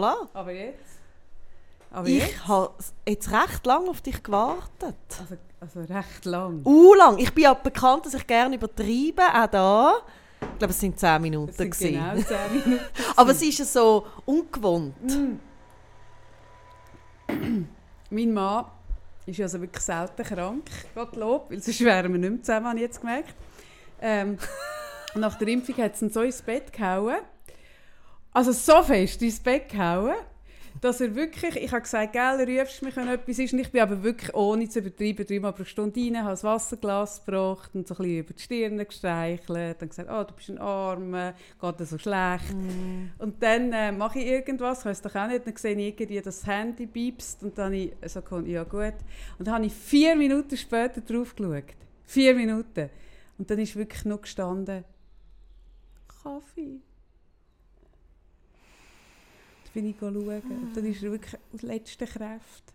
Klar. Aber jetzt? Aber Ich jetzt? habe jetzt recht lange auf dich gewartet. Also, also recht lang. Uh, lang. Ich bin ja bekannt, dass ich gerne übertreibe, auch da. Ich glaube, es sind 10 Minuten. Das sind genau 10 Minuten. Aber es ist ja so ungewohnt. Mein Mann ist also wirklich selten krank, Gottlob, weil sonst wären wir nicht mehr zusammen, habe ich jetzt gemerkt. Ähm, nach der Impfung hat es ihn so ins Bett gehauen. Also so fest ins Bett gehauen, dass er wirklich, ich habe gesagt, gell, rufst mich, wenn etwas ist. Und ich bin aber wirklich, ohne zu übertreiben, dreimal pro Stunde rein, habe ein Wasserglas gebracht und so ein bisschen über die Stirn gestreichelt. Dann gesagt, oh, du bist ein Armer, geht dir so schlecht. Und dann äh, mache ich irgendwas, ich weiß doch auch nicht, dann sehe ich irgendwie, das Handy piepst und dann habe ich so gedacht, ja gut. Und dann habe ich vier Minuten später drauf geschaut. Vier Minuten. Und dann ist wirklich nur gestanden, Kaffee. Bin ich schauen. Und dann ist er wirklich aus letzter Kraft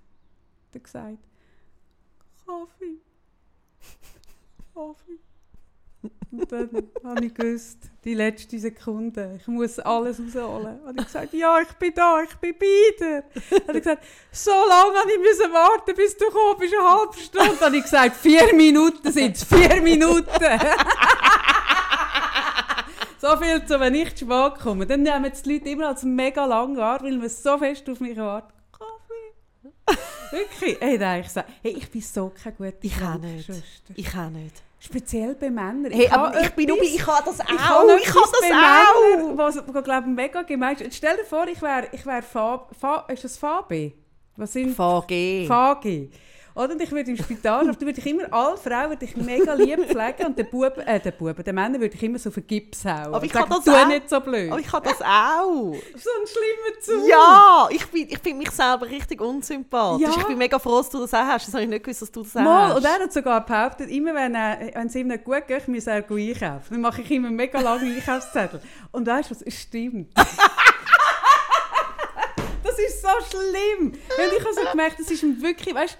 hat gesagt, Kaffee. Kaffee. Und dann habe ich gewusst, die letzte Sekunde, ich muss alles rausholen. Und ich gesagt, ja, ich bin da, ich bin dir. Und ich gesagt, so lange habe ich müssen warten, bis du gekommen bist, eine halbe Stunde. Und ich gesagt, vier Minuten sind es, vier Minuten. so viel zu, wenn ich zu spät komme. Dann nehmen die Leute immer als mega lang wahr, weil man so fest auf mich wartet. Kaffee. Wirklich? Hey, nein, ich sage, hey, ich bin so keine gute Ich auch nicht. Ich auch nicht. Speziell bei Männern. Hey, habe aber ich bin nur ich habe das auch. ich habe Ich etwas das bei auch. Männern, was, was glaube ich, mega gemein ist. Stell dir vor, ich wäre ich wär Fa, Fa, ist das Fabi? Was sind VG. Fagi? Oder? Und ich würde im Spital, da würde ich immer, alle Frauen würde ich mega lieb pflegen und den Buben, äh, den Buben, den Männern würde ich immer so auf den Gips hauen. Aber ich kann das auch. nicht so blöd. Aber ich habe das auch. so ein schlimmer Zug. Ja, ich, bin, ich finde mich selber richtig unsympathisch. Ja. Ich bin mega froh, dass du das auch hast. Das habe ich nicht gewusst, dass du das auch Mal, hast. und er hat sogar behauptet, immer wenn, äh, wenn es ihm nicht gut geht, muss er einkaufen. Dann mache ich immer mega lange Einkaufszettel. Und weißt du was? Es stimmt. das ist so schlimm. Und ich habe so gemerkt, das ist wirklich, weißt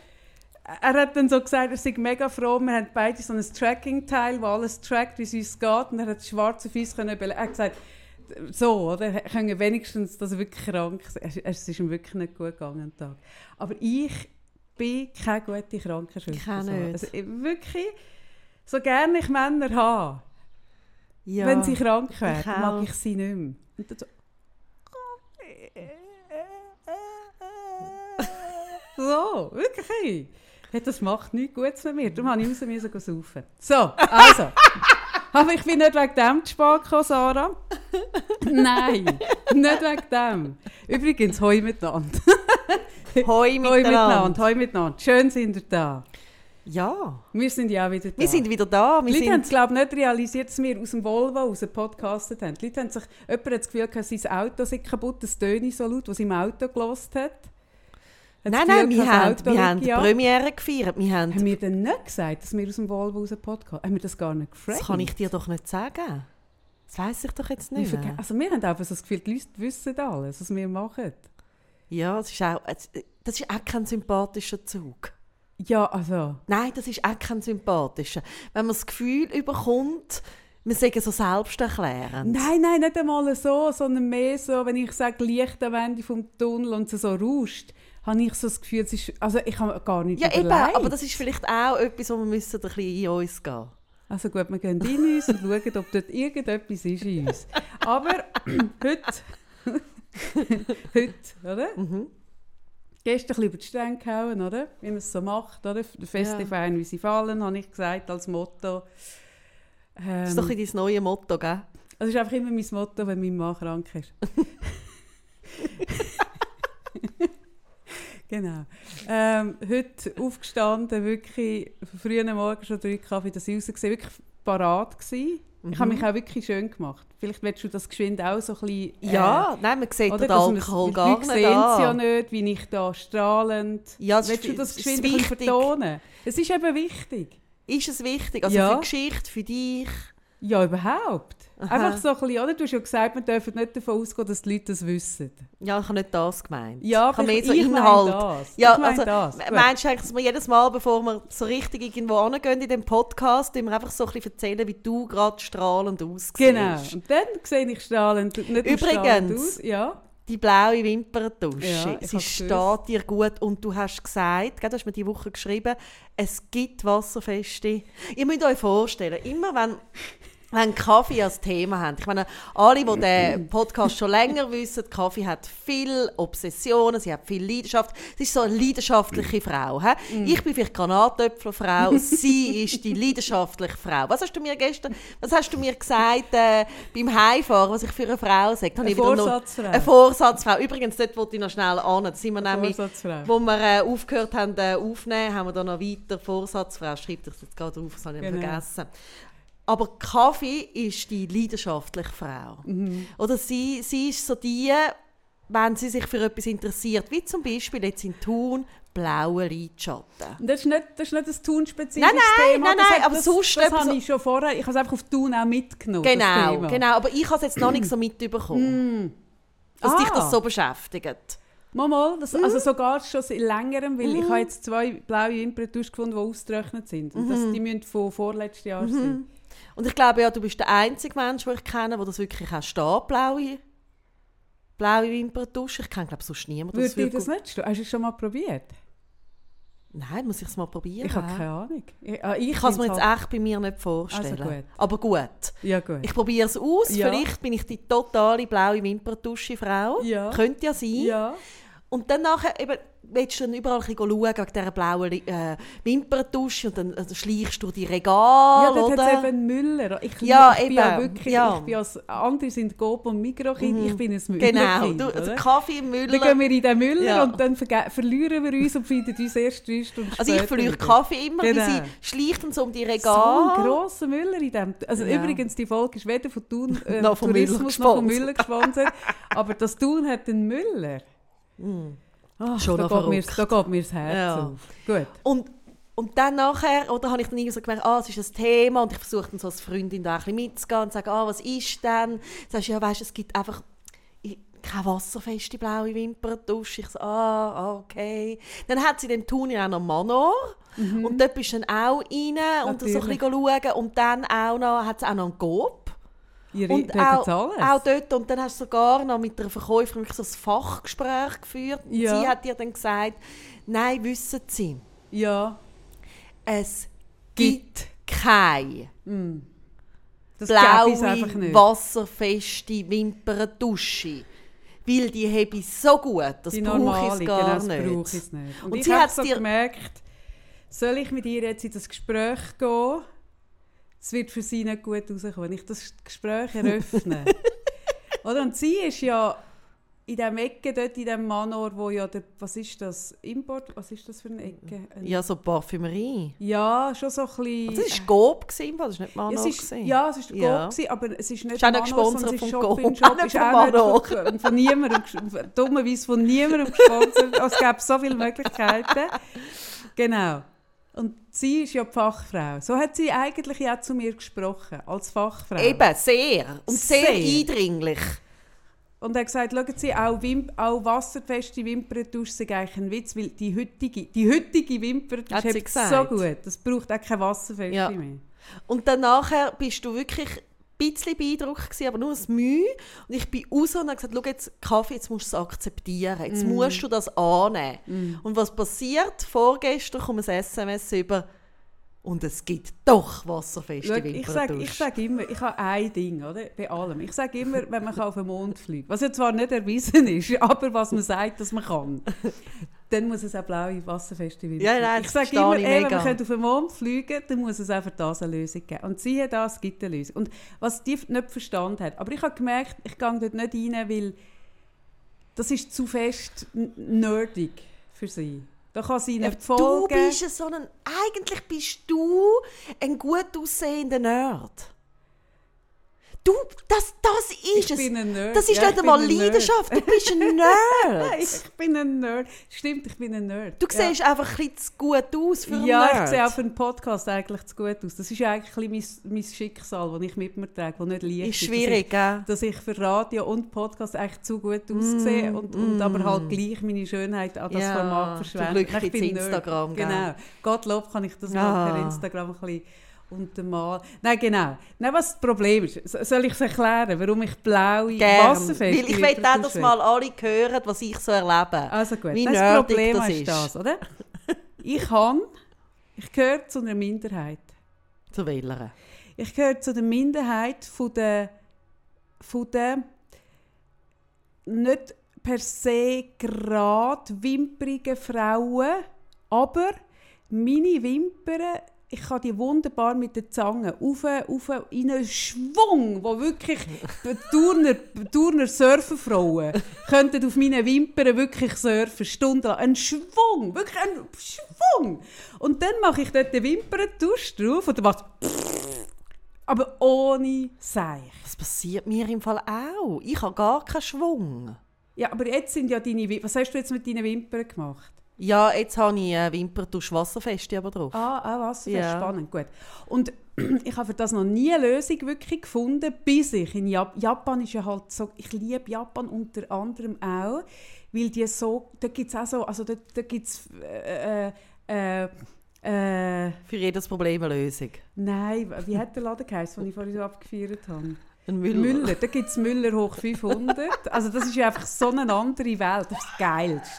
er hat dann so gesagt, er sei mega froh, wir haben beide so ein Tracking-Teil, wo alles trackt, wie es uns geht. Und er hat schwarze Füße können Er hat gesagt, so, oder? Er können wenigstens, dass er wirklich krank ist. Es ist ihm wirklich nicht gut gegangen Tag. Aber ich bin keine gute Krankenschwester. Ich nicht. Also, ich- wirklich, so gerne ich Männer habe, ja. wenn sie krank werden, auch. mag ich sie nicht mehr. Und dann so, so, wirklich. Hey, das macht nichts Gutes mit mir. Darum musste ich raus saufen. So, also. Aber ich bin nicht wegen dem zu spät gekommen, Sarah. Nein, nicht wegen dem. Übrigens, hoi miteinander. Hoi Hoi miteinander. miteinander, hoi miteinander. Schön sind ihr da. Ja, Wir sind ja auch wieder da. wir sind wieder da. Wir Die Leute haben es, glaube ich, nicht realisiert, dass wir aus dem Volvo raus gepodcastet haben. Die Leute haben sich, jemand hat das Gefühl, gehabt, sein Auto sei kaputt, das Töne so laut, was im Auto gelost hat. Nein, nein, wir haben, wir haben die. Premiere gefeiert. Wir haben, Haben wir denn nicht gesagt, dass wir aus dem Volvo raus Podcast Haben wir das gar nicht gefragt? das kann ich dir doch nicht sagen. Das weiss ich doch jetzt Wir nicht mehr. Also wir haben einfach so das Gefühl, die Leute wissen alles, was wir machen. Ja, das ist auch, das ist auch kein sympathischer Zug. Ja, also... Nein, das ist auch kein sympathischer. Wenn man das Gefühl überkommt, wir sagen so selbsterklärend. Nein, nein, nicht einmal so, sondern mehr so, wenn ich sage, Licht am Ende vom Tunnel und es so rauscht, habe ich so das Gefühl, es ist... Also ich habe gar nicht Ja, eben, überlegt. aber das ist vielleicht auch etwas, wo wir müssen ein bisschen in uns gehen Also gut, wir gehen in uns und schauen, ob dort irgendetwas ist in uns. Aber heute, heute, oder? Mhm. Gestern ein bisschen über die Stränge gehauen, oder? Wie man es so macht, oder? Der Feste Ja. wie sie fallen, habe ich gesagt, als Motto. Ähm, Das ist doch ein bisschen dein neues Motto, gell? das ist einfach immer mein Motto, wenn mein Mann krank ist. genau. Ähm, heute aufgestanden, wirklich früh am Morgen schon drei Kaffee, dass ich rausgesehen, wirklich parat gewesen. Ich habe mich auch wirklich schön gemacht. Vielleicht willst du das geschwind auch so ein bisschen... äh, Ja, nein, man sieht oder, den man Alkohol die gar nicht sehen es ja nicht, wie ich da strahlend... Ja, das ist willst du das geschwind ein vertonen? Es ist eben wichtig. Ist es wichtig? Also Ja. für die Geschichte, für dich? Ja, überhaupt. Aha. Einfach so ein bisschen, oder? Du hast ja gesagt, wir dürfen nicht davon ausgehen, dass die Leute das wissen. Ja, ich habe nicht das gemeint. Ja, ich habe mehr so ich Inhalt. das. Ja, ich meine also, das. meinst du eigentlich, dass wir jedes Mal, bevor wir so richtig irgendwo hingehen in dem Podcast, wir einfach so ein bisschen erzählen, wie du gerade strahlend aussiehst? Genau. Und dann sehe ich strahlend, nicht nur strahlend Übrigens. aus. Ja. Die blaue Wimperntusche, Ja, sie steht gewusst. dir gut und du hast gesagt, gell, du hast mir die Woche geschrieben, es gibt Wasserfeste. Ihr müsst euch vorstellen, immer wenn wenn Kaffee als Thema haben. Ich meine, alle, die den Podcast schon länger wissen, Kaffee hat viel Obsessionen, sie hat viel Leidenschaft. Sie ist so eine leidenschaftliche Frau. He? Ich bin vielleicht Granatöpfelfrau, sie ist die leidenschaftliche Frau. Was hast du mir gestern, was hast du mir gesagt äh, beim Heimfahren, was ich für eine Frau sage? Eine Vorsatzfrau. Eine Vorsatzfrau. Übrigens, dort wollte ich noch schnell an. Da sind wir nämlich, Vorsatzfrau. wo wir äh, aufgehört haben äh, aufnehmen, haben wir da noch weiter Vorsatzfrau. Schreibt das jetzt gerade drauf, das habe ich Genau. vergessen. Aber Kaffee ist die leidenschaftliche Frau. Mhm. Oder sie, sie ist so die, wenn sie sich für etwas interessiert, wie zum Beispiel jetzt in Thun, blaue Lidschatten. Das ist nicht, das ist nicht ein Thun-spezifisches Nein, nein, Thema. nein, nein, aber das, sonst Das habe ich schon vorher, ich habe es einfach auf Thun auch mitgenommen, Genau, genau. Aber ich habe es jetzt noch nicht so mitbekommen, dass Ah. dich das so beschäftigt. Mal, mal, das, Mhm. also sogar schon seit längerem, weil ich habe jetzt zwei blaue Wimperntusche gefunden, die ausgetrocknet sind. Und das, Mhm. die müssen von vorletztes Jahr sein. Und ich glaube ja, du bist der einzige Mensch, den ich kenne, der das wirklich auch steht, blaue, blaue Wimperntusche. Ich kenne glaube sonst niemanden, Würde ich das nicht stehen? Hast du es schon mal probiert? Nein, muss ich es mal probieren. Ich habe keine Ahnung. Ich, ah, ich Ich kann es mir jetzt halt- echt bei mir nicht vorstellen. Also gut. Aber gut. Ja, gut. Ich probiere es aus. Ja. Vielleicht bin ich die totale blaue Wimperntusche-Frau. Ja. Könnte ja sein. ja. Und dann nachher eben, willst du dann überall ein schauen wegen dieser blauen äh, Wimperntusche und dann äh, schleichst du die Ja, Regale, dort hat es oder? eben Müller. Ich, Ja, ich bin ja eben, wirklich, ja. ich bin als andere sind Coop und Mikrokind, ich bin ein Müller. Genau. Du, also Kaffee im Dann Müller. gehen wir in den Müller Ja. und dann verlieren wir uns und finden uns erst drei Stunden Also ich verliere. Kaffee immer, Genau. weil sie schleicht dann so um die So ein Regale. grosser Müller in dem. Also Ja. übrigens, die Folge ist weder von Thun äh, Noch vom Tourismus Müller noch von Müller gesponsert. aber das Thun hat einen Müller. Ach. Schon da, geht mir, verrückt. da geht mir das Herz Ja. auf. Gut. Und, und dann nachher, oder habe ich dann irgendwie so gemerkt, ah, es ist ein Thema und ich versuche dann so als Freundin da ein bisschen mitzugehen und sage, ah, was ist denn? Sagst ja, weißt, es gibt einfach keine wasserfeste blaue Wimperntusche. Ich so, ah, ah, okay. Dann hat sie den Tun ja auch noch Manor. Und dort bist du dann auch rein und so ein Mhm. Natürlich. bisschen schauen. Und dann auch noch, hat es auch noch einen Coop. Ihr Und auch, alles. auch dort, und dann hast du sogar noch mit einer Verkäuferin so ein Fachgespräch geführt. Ja. Sie hat dir dann gesagt, nein, wissen Sie, ja. es gibt keine Das gäbe es einfach blaue, wasserfeste Wimperntusche. Weil die habe ich so gut, das brauche ich gar genau, nicht. nicht. Und, Und ich sie habe so dir- gemerkt, soll ich mit ihr jetzt in das Gespräch gehen? Es wird für sie nicht gut rauskommen, wenn ich das Gespräch eröffne. Oder? Und sie ist ja in dem Ecke dort, in dem Manor, wo ja der, was ist das, Import, was ist das für eine Ecke? Ein- Ja, so Parfümerie. ja, schon so ein bisschen... Also, das war Gob, gewesen, das war nicht Manor. Ja, es ist, ja, es ist der Ja. Gewesen, aber es ist nicht Ist Manor, gesponsert sondern es ist Shop in Shop, Auch nicht ist auch nicht Manor. von, von niemandem, dummerweise von niemandem gesponsert. es gäbe so viele Möglichkeiten. Genau. Und sie ist ja die Fachfrau. So hat sie eigentlich ja zu mir gesprochen, als Fachfrau. Eben, sehr. Und sehr, Sehr. eindringlich. Und er hat gesagt, schauen Sie, auch, Wim auch wasserfeste Wimperntusche sind eigentlich ein Witz, weil die heutige, die heutige sie hebt so gut. Das braucht auch keine wasserfeste Ja. mehr. Und dann nachher bist du wirklich bisschen beeindruckt gewesen, aber nur ein Mühe. Und ich bin raus und habe gesagt, schau jetzt, Kaffee, jetzt musst du es akzeptieren. Jetzt Mm. musst du das annehmen. Und was passiert? Vorgestern kommt ein SMS über und es gibt doch wasserfeste Schau, ich sage sag immer, ich habe ein Ding, oder? Bei allem. Ich sage immer, wenn man auf den Mond fliegt, was ja zwar nicht erwiesen ist, aber was man sagt, dass man kann, dann muss es auch blaue Wasserfeste Wimpern Ja, nein, Ich das sage immer, ich ey, wenn könnte auf den Mond fliegen dann muss es auch für das eine Lösung geben. Und siehe das, es gibt eine Lösung. Und was die nicht verstanden hat, aber ich habe gemerkt, ich gehe dort nicht rein, weil das ist zu fest nerdig für sie. Da kann sie Ja, nicht du folgen. bist so ein, eigentlich bist du ein gut aussehender Nerd. Du, das, das ist Ich es. bin ein Nerd. Das ist Ja, nicht einmal ein Nerd. Leidenschaft, du bist ein Nerd. Ich bin ein Nerd. Stimmt, ich bin ein Nerd. Du siehst einfach ein bisschen zu gut aus für einen ja, Nerd. ich sehe auch für einen Podcast eigentlich zu gut aus. Das ist ja eigentlich ein bisschen mein, mein Schicksal, das ich mit mir trage, das nicht leicht ist schwierig? Dass ich, dass ich für Radio und Podcast eigentlich zu gut aussehe und, und aber halt gleich meine Schönheit an das Mm, Ja, Format zum verschwende. Glück Ich bin Nerd. Instagram, gell? Genau. Gottlob kann ich das Ja. machen, Instagram ein bisschen. Und der Mal. Nein, genau. Nein, was das Problem ist, so- soll ich es erklären, warum ich blaue Gern. wasserfeste Weil ich will auch, dass mal alle hören, was ich so erlebe. Also gut, wie das Problem das ist ist. das, oder? Ich kann, ich gehöre zu einer Minderheit. Zu wählen. Ich gehöre zu der Minderheit von der, von der nicht per se gerade wimperigen Frauen, aber meine Wimpern, ich kann die wunderbar mit der Zange auf, auf in einen Schwung, wo wirklich Turner, Turner Surferfrauen könnten auf meinen Wimpern wirklich surfen, stundenlang. Ein Schwung, wirklich ein Schwung. Und dann mache ich dort den Wimperntusch drauf und dann macht aber ohne Seich. Das passiert mir im Fall auch. Ich habe gar keinen Schwung. Ja, aber jetzt sind ja deine Wimpern. Was hast du jetzt mit deinen Wimpern gemacht? Ja, jetzt habe ich eine Wimperntusch wasserfeste aber drauf. Ah, ah was? Ja. Spannend, gut. Und ich habe für das noch nie eine Lösung wirklich gefunden, bis ich in Japan... Japan ist ja halt so... Ich liebe Japan unter anderem auch, weil die so... Da gibt es auch so... Also da, da gibt es... Äh, äh, äh, Für jedes Problem eine Lösung. nein, wie hat der Laden geheißen, den ich vorhin so abgefeiert habe? Ein Müller. Müller, da gibt es Müller hoch 500. Also das ist ja einfach so eine andere Welt, das ist das Geilste.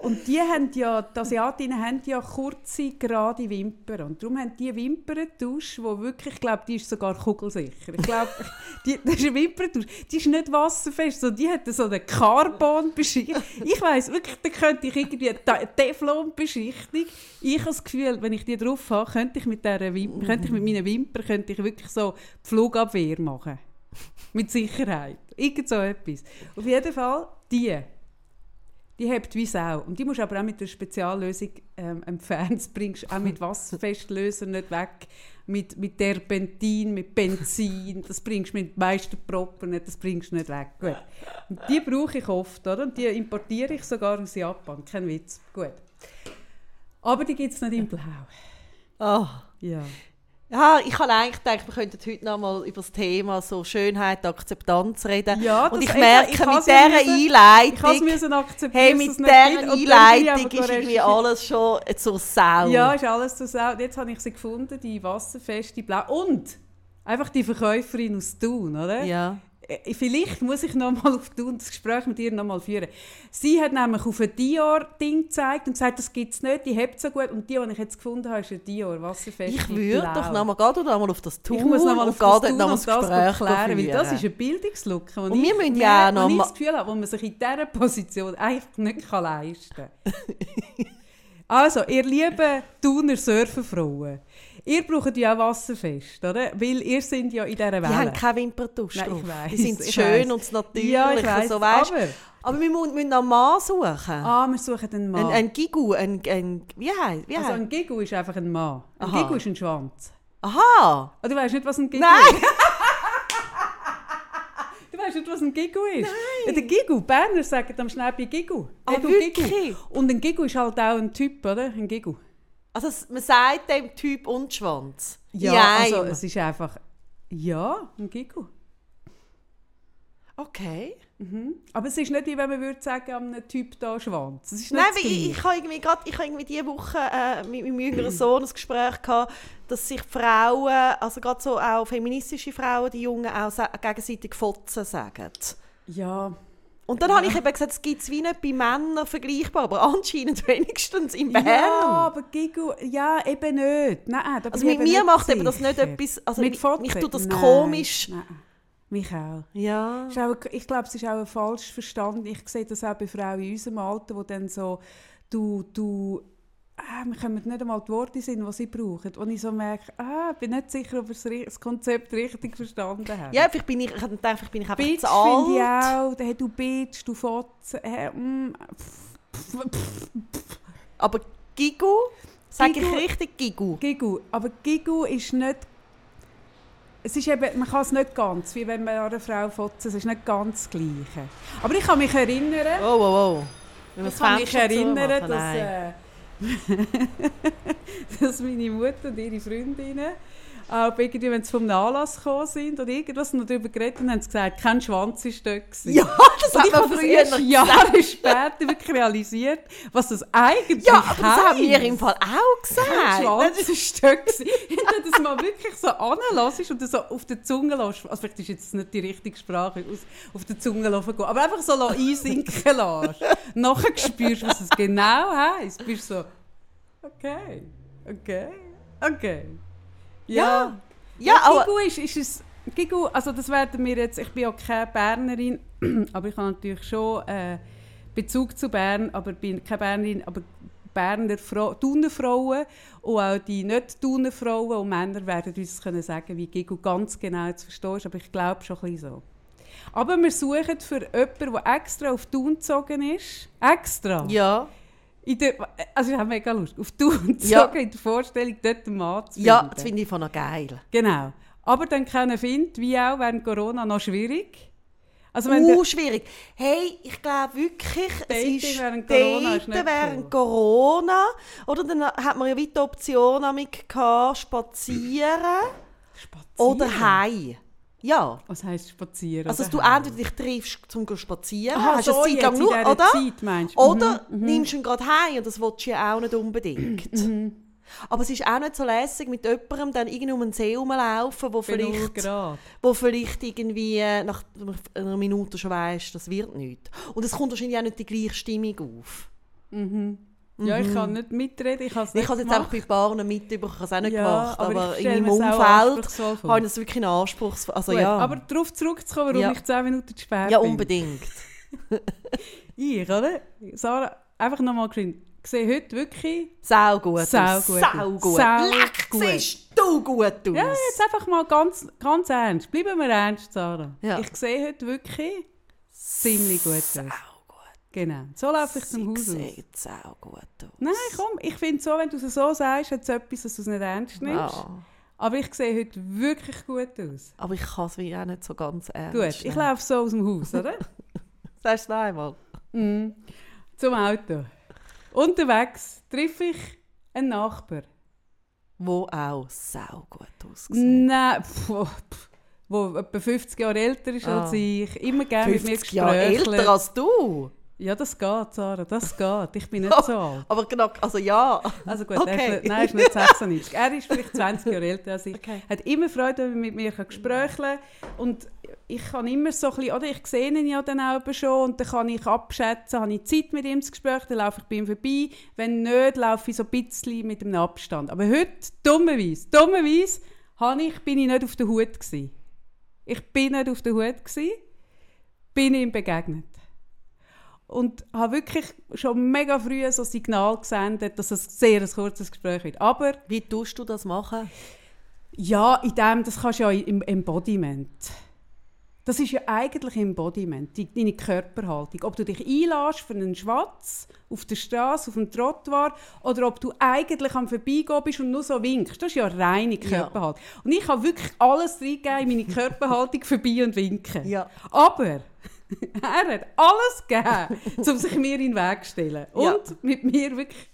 Und die haben ja, die Asiatinnen haben ja kurze, gerade Wimpern. Und darum haben die Wimperntusch, wo wirklich, ich glaube, die ist sogar kugelsicher. Ich glaube, die, das ist eine Wimperntusch, die ist nicht wasserfest, so, die hat so eine Carbon-Beschichtung. Ich weiss, wirklich, da könnte ich irgendwie eine Teflon-Beschichtung. Ich habe das Gefühl, wenn ich die drauf habe, könnte ich mit, Wimper, könnte ich mit meinen Wimpern könnte ich wirklich so die Flugabwehr machen. Mit Sicherheit. Irgend so etwas. Auf jeden Fall, die. Die hebt wie Sau. Und die musst du aber auch mit einer Speziallösung ähm, entfernen. Das bringst du auch mit Wasserfestlöser nicht weg. Mit, mit Terpentin, mit Benzin. Das bringst du mit Meisterproppen nicht, das bringst du nicht weg. Gut. Und die brauche ich oft, oder? Und die importiere ich sogar aus Japan. Kein Witz. Gut. Aber die gibt es nicht in Blau. Ah. Ja. Ja, ich habe eigentlich gedacht, wir könnten heute noch mal über das Thema so Schönheit, Akzeptanz reden. Ja, und das- ich ich- merke, ich mit has dieser Ich Einleitung, akzeptieren, hey, mit dieser. Und ich Einleitung ist irgendwie alles schon zur Sau. Ja, ist alles zusammen. Jetzt habe ich sie gefunden, die wasserfeste Blau. Und einfach die Verkäuferin aus Thun, oder? ja. Äh, Vielleicht muss ich noch mal auf das Gespräch mit ihr noch mal führen. Sie hat nämlich auf ein Dior-Ding gezeigt und gesagt, das gibt es nicht, die hebt so gut. Und die, die ich jetzt gefunden habe, ist ein Dior wasserfeste Ich würde doch noch mal, geh du noch mal auf das Tool ich muss noch mal und auf geh das dort tun noch mal und das Gespräch erklären, weil das ist ein Bildungslücke, wo Und wir müssen ja noch mal- das Gefühl habe, wo man sich in dieser Position einfach nicht kann leisten kann. also, ihr lieben Thuner Surferfrauen, ihr braucht ja auch wasserfest, oder? Weil ihr sind ja in dieser Die Welle. haben keine Wimperntusch Nein, drauf. ich weiss, Die sind schön weiss. und das Natürliche. ja, ich weiss, so, weißt? aber... Aber wir müssen, einen Mann suchen. Ah, wir suchen einen Mann. Ein, ein Gigu, ein, ein, wie heißt wie also ein Gigu ist einfach ein Mann. Ein Aha. Gigu ist ein Schwanz. Aha! Ah, du weißt nicht, was ein Gigu Nein! ist? Du weißt nicht, was ein Gigu ist? Nein. Ja, der Gigu, Berner sagen am Schnäppi Gigu. Ah, Hey, wirklich? Gigu. Und ein Gigu ist halt auch ein Typ, oder? Ein Gigu. Also man sagt dem Typ und Schwanz. Ja, In also es ist einfach... Ja, ein Gigu. Okay. Mhm. Aber es ist nicht wie wenn man würde sagen, an einem Typ da Schwanz. Es ist Nein, das weil ich, ich habe irgendwie gerade, ich habe irgendwie diese Woche äh, mit meinem jüngeren Sohn ein Gespräch gehabt, dass sich Frauen, also gerade so auch feministische Frauen, die Jungen auch gegenseitig Fotzen sagen. Ja, Und dann habe ich eben gesagt, es gibt es wie nicht bei Männern vergleichbar, aber anscheinend wenigstens in Bern. Ja, aber Gigu, ja, eben nicht. Nein, also ich mit mir macht eben das nicht sicher. etwas, also Mit Fotzen? mich tut das Nein, komisch. Nein, mich auch. Ja. Ist auch, ich glaube, es ist auch ein falsch verstanden. Ich sehe das auch bei Frauen in unserem Alter, die dann so, du, du, ah, wir kommen nicht einmal die Worte sind, die sie brauchen. Und ich so merke, ah, ich bin nicht sicher, ob ich das Konzept richtig verstanden habe. Ja, vielleicht bin ich, ich gedacht, vielleicht bin ich einfach Bitch zu alt. finde ich auch. Hey, du Bitch, du Fotze. Hey, mm, Aber Gigu, sage ich richtig Gigu? Gigu. Aber Gigu ist nicht... Es ist eben, man kann es nicht ganz, wie wenn man an einer Frau fotzt. Es ist nicht ganz das Gleiche. Aber ich kann mich erinnern... Oh, oh, oh. Ich kann mich erinnern, dass, äh, dass meine Mutter und ihre Freundinnen auch irgendwie, wenn sie vom Anlass gekommen sind oder irgendwas und darüber geredet haben, haben sie gesagt, kein Schwanz war dort. gewesen. Ja, das hat ich man habe früher erst noch Jahre später wirklich realisiert, was das eigentlich Ja, aber das haben wir im Fall auch Kein gesagt. Schwanz ist Stück. gewesen. Wenn du das mal wirklich so anlässt und so auf der Zunge lässt, also vielleicht ist jetzt nicht die richtige Sprache, auf der Zunge laufen gehen, aber einfach so einsinken lässt. Nachher spürst, was es genau heisst. Bist so, okay, okay, okay. Ja, Ja, aber Gigu ist, ist es, Gigu, also das werden wir jetzt, ich bin ja keine Bernerin, aber ich habe natürlich schon äh, Bezug zu Bern, aber bin keine Bernerin, aber Berner Frau, Thuner Frauen und auch die nicht Thuner Frauen und Männer werden uns können sagen, wie Gigu ganz genau zu verstehen ist, aber ich glaube schon ein bisschen so. Aber wir suchen für jemanden, der extra auf Thun gezogen ist, extra, ja, in der, also ich habe mega Lust, auf Thun gezogen, Ja. in der Vorstellung, dort einen Mann zu ja, finden. das finde ich von noch geil. Genau. Aber dann können finden, wie auch während Corona, noch schwierig. Also wenn Uh, schwierig. Hey, ich glaube wirklich, Dating es ist während Corona ist Daten nicht während cool. Corona. Oder dann hat man ja wieder die Option damit spazieren spazieren. oder heim. Ja. Was heisst spazieren? Also, dass du entweder dich triffst, zum zu spazieren, Aha, hast so eine Zeit lang nur, oder? Zeit? Oder Mhm, mhm. nimmst du ihn gerade heim und das willst du ja auch nicht unbedingt. Aber es ist auch nicht so lässig, mit jemandem dann irgendwie um einen See rumlaufen, wo vielleicht, wo vielleicht irgendwie nach einer Minute schon weißt, das wird nicht. Und es kommt wahrscheinlich auch nicht die gleiche Stimmung auf. Ja, ich kann nicht mitreden, ich habe es nicht Ich habe es jetzt einfach bei Paaren mitbekommen, ich habe es auch nicht Ja, gemacht, aber aber, in meinem Umfeld habe ich das wirklich einen Anspruchs... Also Gut, ja, Aber darauf zurückzukommen, warum Ja. ich 10 Minuten zu spät ja bin. unbedingt. Ich, oder? Sarah, einfach nochmal. Ich sehe heute wirklich... Sau gut Sau gut Sau gut. Sau gut. siehst du gut aus. Ja, jetzt einfach mal ganz, ganz ernst. Bleiben wir ernst, Sarah. Ja. Ich sehe heute wirklich ziemlich gut aus. Genau. So laufe ich zum Haus aus. sieht sau gut aus. Nein, komm, ich finde so, wenn du es so sagst, hat es etwas, dass du es nicht ernst nimmst. Ja. Aber ich sehe heute wirklich gut aus. Aber ich kann es wie auch nicht so ganz ernst Gut, ich laufe so aus dem Haus, oder? Sagst du noch einmal? Mhm. Zum Auto. Unterwegs treffe ich einen Nachbar. Wo auch sau gut aussieht. Nein, pff, oh, wo etwa 50 Jahre älter ist Ah. als ich, immer gerne mit mir 50 Jahre älter als du. Ja, das geht, Sarah, das geht. Ich bin nicht so alt. Aber genau, also ja. Also gut, Okay. er ist, nein, er ist nicht 96. Er ist vielleicht 20 Jahre älter als ich. Okay. Hat immer Freude, wenn er mit mir gesprächeln kann. Und ich kann immer so ein bisschen, oder ich sehe ihn ja dann auch schon und dann kann ich abschätzen, habe ich Zeit mit ihm zu Gespräch, dann laufe ich bei ihm vorbei. Wenn nicht, laufe ich so ein bisschen mit einem Abstand. Aber heute, dummerweise, dummerweise, ich, bin ich nicht auf der Hut gewesen. Ich bin nicht auf der Hut gewesen, bin ihm begegnet und habe wirklich schon mega früh so ein Signal gesendet, dass es sehr ein kurzes Gespräch wird. Aber Wie tust du das machen? ja, in dem, das kannst du ja im Embodiment. Das ist ja eigentlich Embodiment, die- deine Körperhaltung. Ob du dich einlässt für einen Schwatz auf der Straße, auf dem Trottoir, oder ob du eigentlich am Vorbeigehen bist und nur so winkst. Das ist ja reine Körperhaltung. Und ich habe wirklich alles reingegeben in meine Körperhaltung, vorbei und winken. Ja. Aber er hat alles gegeben, um sich mir in den Weg zu stellen. Und Ja. mit mir wirklich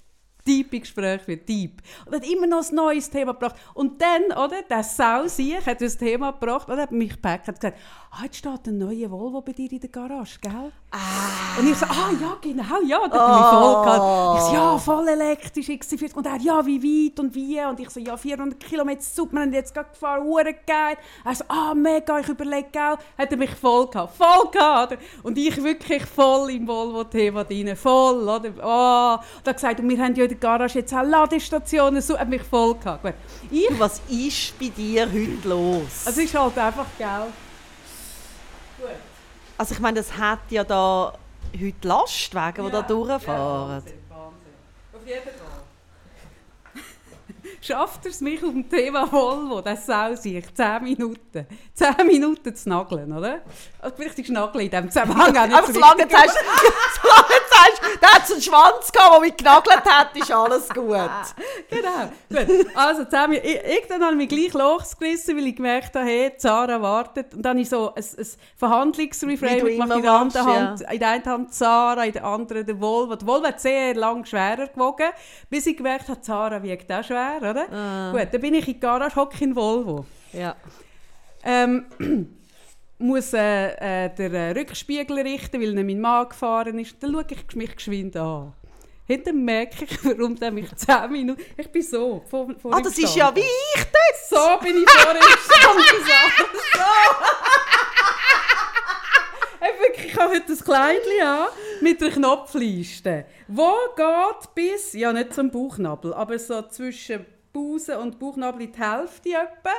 deep in Gespräch wird, deep. Und hat immer noch ein neues Thema gebracht. Und dann, oder, der Sausiech hat das Thema gebracht, oder, hat mich gepackt, hat gesagt, ah, jetzt steht ein neuer Volvo bei dir in der Garage, gell? Ah. Und ich so, ah, ja, genau, ja. Hat er mich voll gehabt. Ich so, ja, voll elektrisch, XC40. Und er, ja, wie weit und wie? Und ich so, ja, 400 Kilometer, super, wir haben jetzt gerade gefahren, hure geil. Er so, ah, mega, ich überlege auch. Hat er mich voll gehabt, voll gehabt? Und ich wirklich voll im Volvo-Thema drin, voll, oder? Oh. Und er hat gesagt, und wir haben ja in der Garage jetzt auch Ladestationen, so, hat mich voll gehabt. Ich, Was ist bei dir heute los? es ist halt einfach, gell. Also ich meine, das hat ja da heute Lastwagen, die da Ja, durchfahren. Ja, Wahnsinn, Wahnsinn. Auf jeden Fall. Schafft er es mich auf dem Thema Volvo, das Sausiech, 10 Minuten. 10 Minuten zu nageln, oder? Also vielleicht ist Nageln in diesem Zusammenhang auch nicht Aber so solange wichtig. sagst, solange du sagst, der hat hat einen Schwanz gehabt, der mich genagelt hat, ist alles gut. genau. Gut. Also, zusammen, ich, irgendwann habe ich mich gleich losgerissen, weil ich gemerkt habe, hey, Zara wartet. Und dann habe ich so ein, ein du gemacht. In der, machst, Hand, in der einen Hand Zara, in der anderen der Volvo. Die Volvo hat sehr lang schwerer gewogen, bis ich gemerkt habe, Zara wiegt auch schwer, oder? Ah. Gut, dann bin ich in die Garage, hocke in Volvo. Ja. Ähm, muss äh, äh, den äh, Rückspiegel richten, weil nicht mein Mann gefahren ist. Dann schaue ich mich geschwind an. Hinterher merke ich, warum der mich 10 Minuten... Ich bin so vor, vor Ah, das ist ja gestanden. wie ich das. So bin ich vor ihm gestanden. So. Wirklich, ich habe heute ein Kleidchen an mit einer Knopfleiste. Wo geht bis, ja nicht zum Bauchnabel, aber so zwischen Busen und Bauchnabel die Hälfte etwa.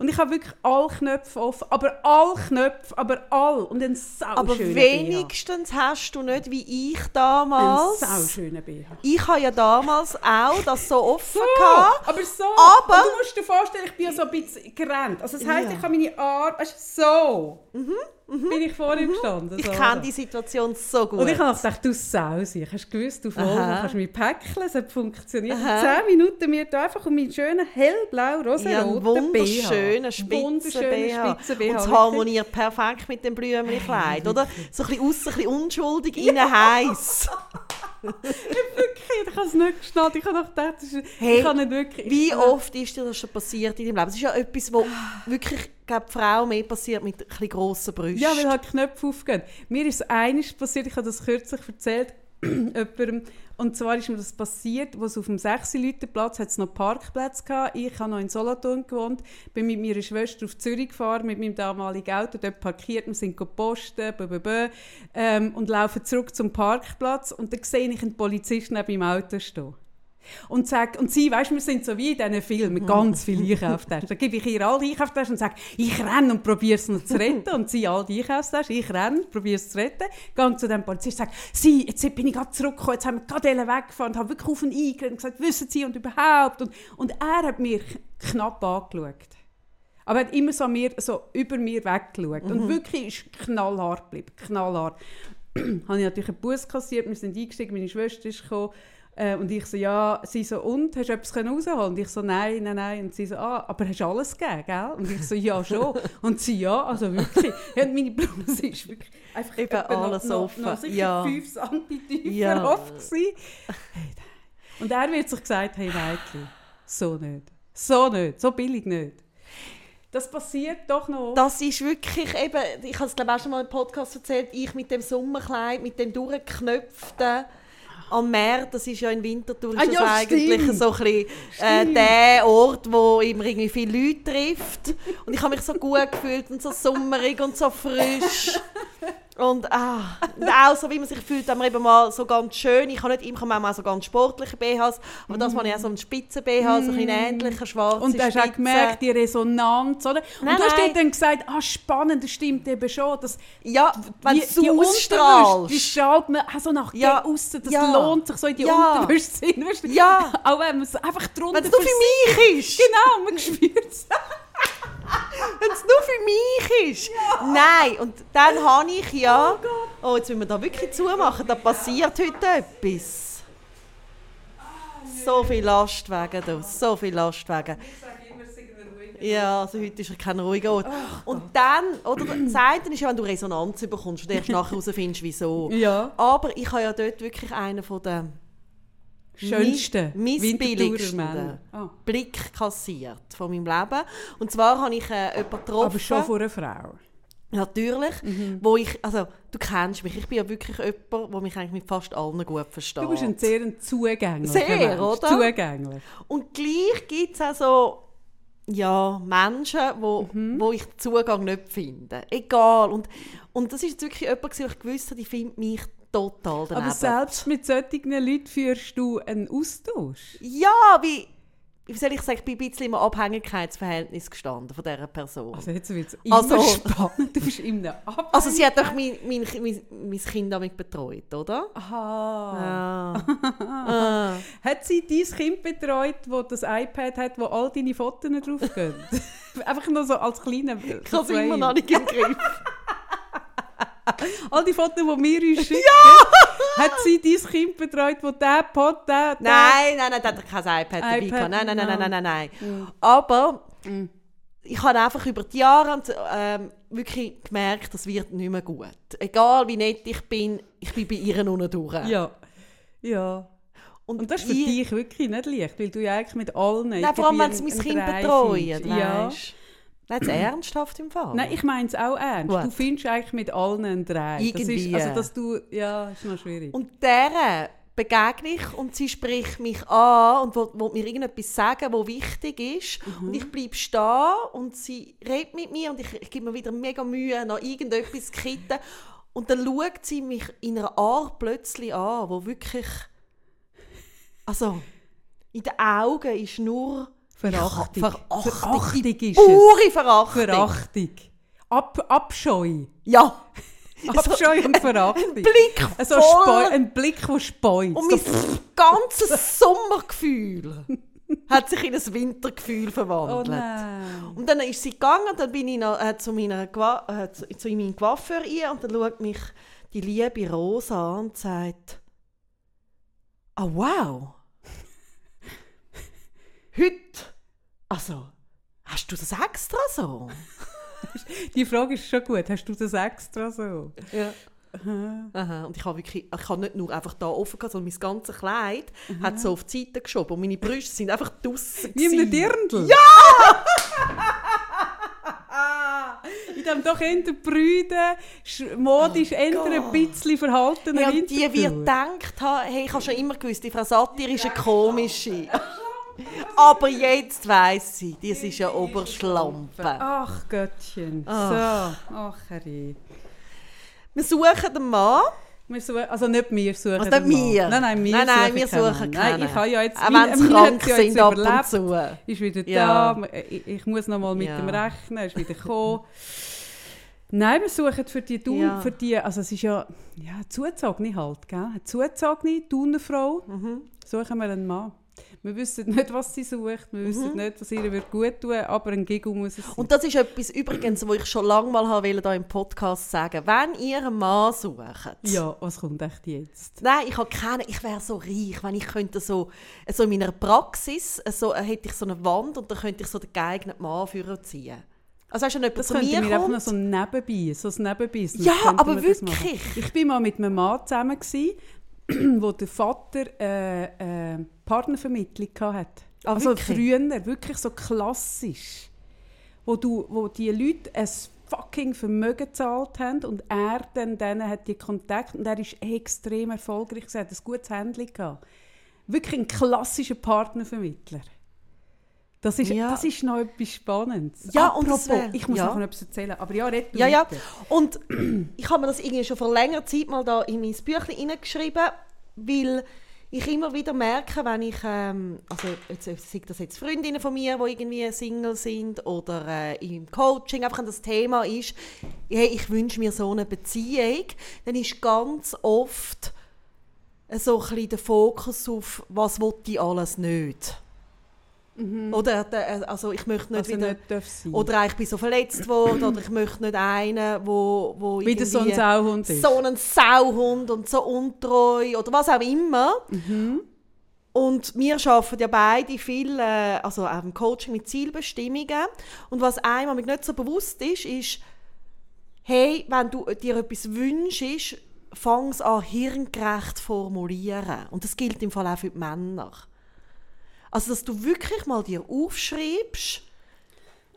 Und ich habe wirklich alle Knöpfe offen, aber alle Knöpfe, aber all und ein Aber sauschöner wenigstens hast du nicht, wie ich BH. Ein damals. sauschöner BH. Ich habe ja damals auch das so offen So, gehabt. aber so. Aber- Und du musst dir vorstellen, ich bin ja so ein bisschen gerannt. Also das heisst, Ja. Mhm, ich habe meine Arme, weißt du, so bin ich vor ihm gestanden. Ich so. kenne die Situation so gut. Und ich habe gedacht, du Sausi, hast du gewusst, du Aha. kannst mich päckeln, es hat funktioniert. Aha. 10 Minuten mir da einfach um meinen schönen hellblau ja, rosaroten einen wunderschönen spitzen Wunderschönen BH. spitzen BH. Und es harmoniert perfekt mit dem Blümchenkleid, oder? So ein bisschen aussen, ein bisschen unschuldig, innen heiß. Ich habe es nicht geschnallt. Ich habe gedacht, das ist, Hey, ich kann nicht wirklich... Wie oft ist dir das schon passiert in deinem Leben? Es ist ja etwas, wo wirklich, glaube Frau mehr passiert mit ein bisschen grossen Brüsten. Ja, weil halt Knöpfe aufgehen. Mir ist eines passiert, ich habe das kürzlich erzählt, jemandem. Und zwar ist mir das passiert, wo es auf dem 6 Platz hat es noch Parkplätze gehabt. Ich habe noch in Solothurn gewohnt, bin mit meiner Schwester auf Zürich gefahren, mit meinem damaligen Auto, dort parkiert, wir sind gepostet, bö, ähm, und laufen zurück zum Parkplatz und dann sehe ich einen Polizisten neben meinem Auto stehen. Und, sag, und sie, weißt, wir sind so wie in diesen Filmen, mit ganz viel Einkaufstaschen. Dann gebe ich ihr alle Einkaufstaschen und sage, ich renne und probiere es noch zu retten. Und sie alle Einkaufstaschen, ich renne, probiere es zu retten. Gehe zu dem Polizisten und sage, sie, jetzt bin ich gerade zurückgekommen, jetzt haben wir gerade weggefahren und habe wirklich auf ihn eingeredet und gesagt, wissen Sie und überhaupt. Und, und er hat mich knapp angeschaut. Aber er hat immer so, mir, so über mir weggeschaut. Und wirklich ist knallhart geblieben, knallhart. habe ich natürlich einen Bus kassiert, wir sind eingestiegen, meine Schwester ist gekommen. Äh, und ich so, ja, sie so, und, hast du etwas können rausholen? Und ich so, nein, nein, nein. Und sie so, ah, aber hast du alles gegeben, gell? Und ich so, ja, schon. Und sie, ja, also wirklich. Ja, und meine Bluse ist wirklich einfach Eben alles noch, offen. Noch, noch sicher Ja. 5 cm tiefer Ja. offen gewesen. Hey, und er wird sich gesagt, hey Mädchen, so nicht. So nicht, so billig nicht. Das passiert doch noch. Das ist wirklich eben, ich habe es glaube auch schon mal im Podcast erzählt, ich mit dem Sommerkleid, mit dem durchgeknöpften am Meer, das ist ja in Winterthur Ah, ja, eigentlich stimmt. so ein bisschen, äh, der Ort, wo immer irgendwie viele Leute trifft. Und ich habe mich so gut gefühlt und so sommerig und so frisch. Und, ah, und auch so, wie man sich fühlt, wenn man eben mal so ganz schön, ich habe nicht immer manchmal so ganz sportliche BHs, aber das habe ich auch so einen spitzen BH, so ein bisschen ähnlicher, schwarze Und du hast auch Spitze. gemerkt, die Resonanz, oder? Nein, und du hast nein. dir dann gesagt, ah, spannend, das stimmt eben schon. Dass Ja, wenn die, du ausstrahlst. strahlt man auch so nach Ja, außen. Das ja, lohnt sich so in die ja. Unterwäsche zu du? Ja. Auch wenn man es einfach drunter Wenn es nur für mich ist. Genau, man spürt es. Wenn es nur für mich ist. Nein, und dann habe ich ja... Oh, jetzt müssen wir da wirklich zumachen. Da passiert heute etwas. So viel Lastwagen da, so viel Lastwagen. Ja, also heute ist er kein ruhiger Ort. Und dann, oder das eine ist ja, wenn du Resonanz bekommst und erst nachher herausfindest, wieso. Ja. Aber ich habe ja dort wirklich einen von den Schönsten missbilligsten Männer. Ah. Blick kassiert von meinem Leben. Und zwar habe ich äh, jemanden getroffen. Aber schon von einer Frau. Natürlich, Mhm. wo ich, also du kennst mich, ich bin ja wirklich jemand, der mich eigentlich mit fast allen gut versteht. Du bist ein sehr ein zugänglicher Sehr, Mensch. oder? Zugänglich. Und gleich gibt es auch so, ja, Menschen, wo, Mhm. wo ich den Zugang nicht finde. Egal. Und, und das ist jetzt wirklich jemand, wo ich gewusst habe, die findet mich total daneben. Aber selbst mit solchen Leuten führst du einen Austausch. Ja, wie, wie soll ich sagen, ich bin ein bisschen im Abhängigkeitsverhältnis gestanden von dieser Person. Also jetzt wird es immer Also- spannend. Du bist in einem Ab Also sie hat doch mein, mein, mein, mein Kind damit betreut, oder? Aha. Ja. äh. Hat sie dein Kind betreut, wo das iPad hat, wo all deine Fotos drauf gehen? Einfach nur so als kleiner Ich habe es immer noch nicht im Griff. All die Fotos, die wir uns schicken. Ja! Hat sie dein Kind betreut, wo der Pod, der, der Nein, nein, nein, der hat kein iPad dabei iPad, gehabt. Nein, nein, nein, nein, nein, nein, Mhm. Aber Mhm. ich habe einfach über die Jahre und, ähm, wirklich gemerkt, das wird nicht mehr gut. Egal wie nett ich bin, ich bin bei ihr unten durch. Ja. Ja. Und das ist für ich- dich wirklich nicht leicht, weil du ja eigentlich mit allen... Nein, vor allem, wenn sie mein Kind betreuen. Ja. Nein, jetzt ernsthaft im Fall. Nein, ich meine es auch ernst. Gut. Du findest eigentlich mit allen einen Drei. Das ist, Irgendwie. also, dass du... Ja, ist noch schwierig. Und der begegne ich und sie spricht mich an und will, will mir irgendetwas sagen, was wichtig ist. Mhm. Und ich bleibe stehen und sie redet mit mir und ich, ich gebe mir wieder mega Mühe, noch irgendetwas zu kitten. Und dann schaut sie mich in einer Art plötzlich an, wo wirklich... Also, in den Augen ist nur... Verachtung. Verachtung. Verachtung ist es. Pure Verachtung. Verachtung. Ab, Abscheu. Ja. Abscheu und Verachtung. Ein Blick Also voll ein Blick, der speut. Und mein ganzes Sommergefühl hat sich in ein Wintergefühl oh verwandelt. nein. und dann ist sie gegangen, dann bin ich noch, äh, zu, meiner äh, zu, zu meinem Coiffeur ein und dann schaut mich die liebe Rosa an und sagt «Ah, wow! Heute, also, hast du das extra so?» Die Frage ist schon gut. Hast du das extra so? Ja. Aha. Und ich habe wirklich, ich habe nicht nur einfach da offen gehabt, sondern mein ganzes Kleid hat so auf die Seite geschoben und meine Brüste sind einfach draussen. Wie in einem. Dirndl? Ja! in dem doch eher brüden, sch- modisch eher ein bisschen verhaltenen Ja, die wird gedacht haben, hey, ich habe schon immer gewusst, die Frau Satir ist eine komische. Aber jetzt weiss sie, das ist eine Oberschlampe. Ach Göttchen. Ach. So. Ach Herr. Wir suchen den Mann. Wir suchen, also nicht wir suchen Also den nicht wir. Nein, nein, wir Nein, nein, suchen wir keinen suchen Mann. Nein, keinen. ich habe ja jetzt... Auch wenn sie krank ja sind ab und zu. Ist wieder Ja. da. Ich, ich muss noch mal mit Ja. dem rechnen. Ist wieder gekommen. Nein, wir suchen für die, Thun, Ja. für die also es ist ja, ja eine zugezogene halt, gell? Eine zugezogene Thunerfrau. Mhm. Suchen wir einen Mann. Wir wissen nicht, was sie sucht, wir wissen Mhm. nicht, was ihr wird gut tun aber ein Giggle muss es sein. Und das ist etwas übrigens, was ich schon lange mal habe hier im Podcast sagen. Wenn ihr einen Mann sucht, ja, was kommt echt jetzt? Nein, ich habe keine. Ich wäre so reich, wenn ich könnte so, so in meiner Praxis so, äh, hätte ich so eine Wand und dann könnte ich so den geeigneten Mann führen ziehen. Also weißt du, jemand Das zu könnte mir mir einfach noch so ein Nebenbei, so ein Nebenbusiness. Ja, aber wirklich. Ich bin mal mit einem Mann zusammen, gewesen, wo der Vater äh, äh, Partnervermittlung hatte. Ah, also wirklich? früher, wirklich so klassisch. Wo, du, wo die Leute ein fucking Vermögen gezahlt haben und er dann denen hat die Kontakt und er ist extrem erfolgreich, er hat ein gutes Handling gehabt. Wirklich ein klassischer Partnervermittler. Das ist, Ja. das ist noch etwas Spannendes. Ja, und Apropos, das wär- ich muss ja. noch etwas erzählen, aber ja, red du Ja, ja. Und ich habe mir das irgendwie schon vor längerer Zeit mal da in mein Büchlein hineingeschrieben, weil ich immer wieder merke, wenn ich, ähm, also jetzt, sei das jetzt Freundinnen von mir, die irgendwie Single sind oder äh, im Coaching, einfach wenn das Thema ist, hey, ich wünsche mir so eine Beziehung, dann ist ganz oft so ein bisschen der Fokus auf, was will ich alles nicht. Oder, der- also ich möchte nicht Mhm. Also wieder... nicht. Oder ich bin so verletzt worden oder ich möchte nicht einen, wo, wo Wieder so ein Sauhund ist. so ein Sauhund und so untreu oder was auch immer. Mhm. Und wir arbeiten ja beide viel, äh, also auch im Coaching mit Zielbestimmungen. Und was einem nicht so bewusst ist, ist, hey, wenn du dir etwas wünschst, fang es an, hirngerecht zu formulieren. Und das gilt im Fall auch für die Männer. Also, dass du wirklich mal dir aufschreibst,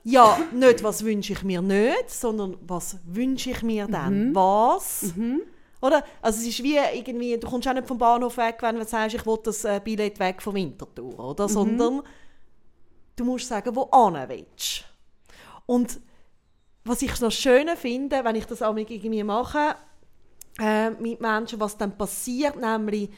ja, nicht, was wünsche ich mir nicht, sondern was wünsche ich mir dann? Was? Oder? Also es ist wie irgendwie, du kommst auch nicht vom Bahnhof weg, wenn du sagst, ich will das äh, Billett weg vom Winterthur, oder? Sondern du musst sagen, wo du willst. Und was ich noch schöner finde, wenn ich das auch irgendwie mache, äh, mit Menschen, was dann passiert, nämlich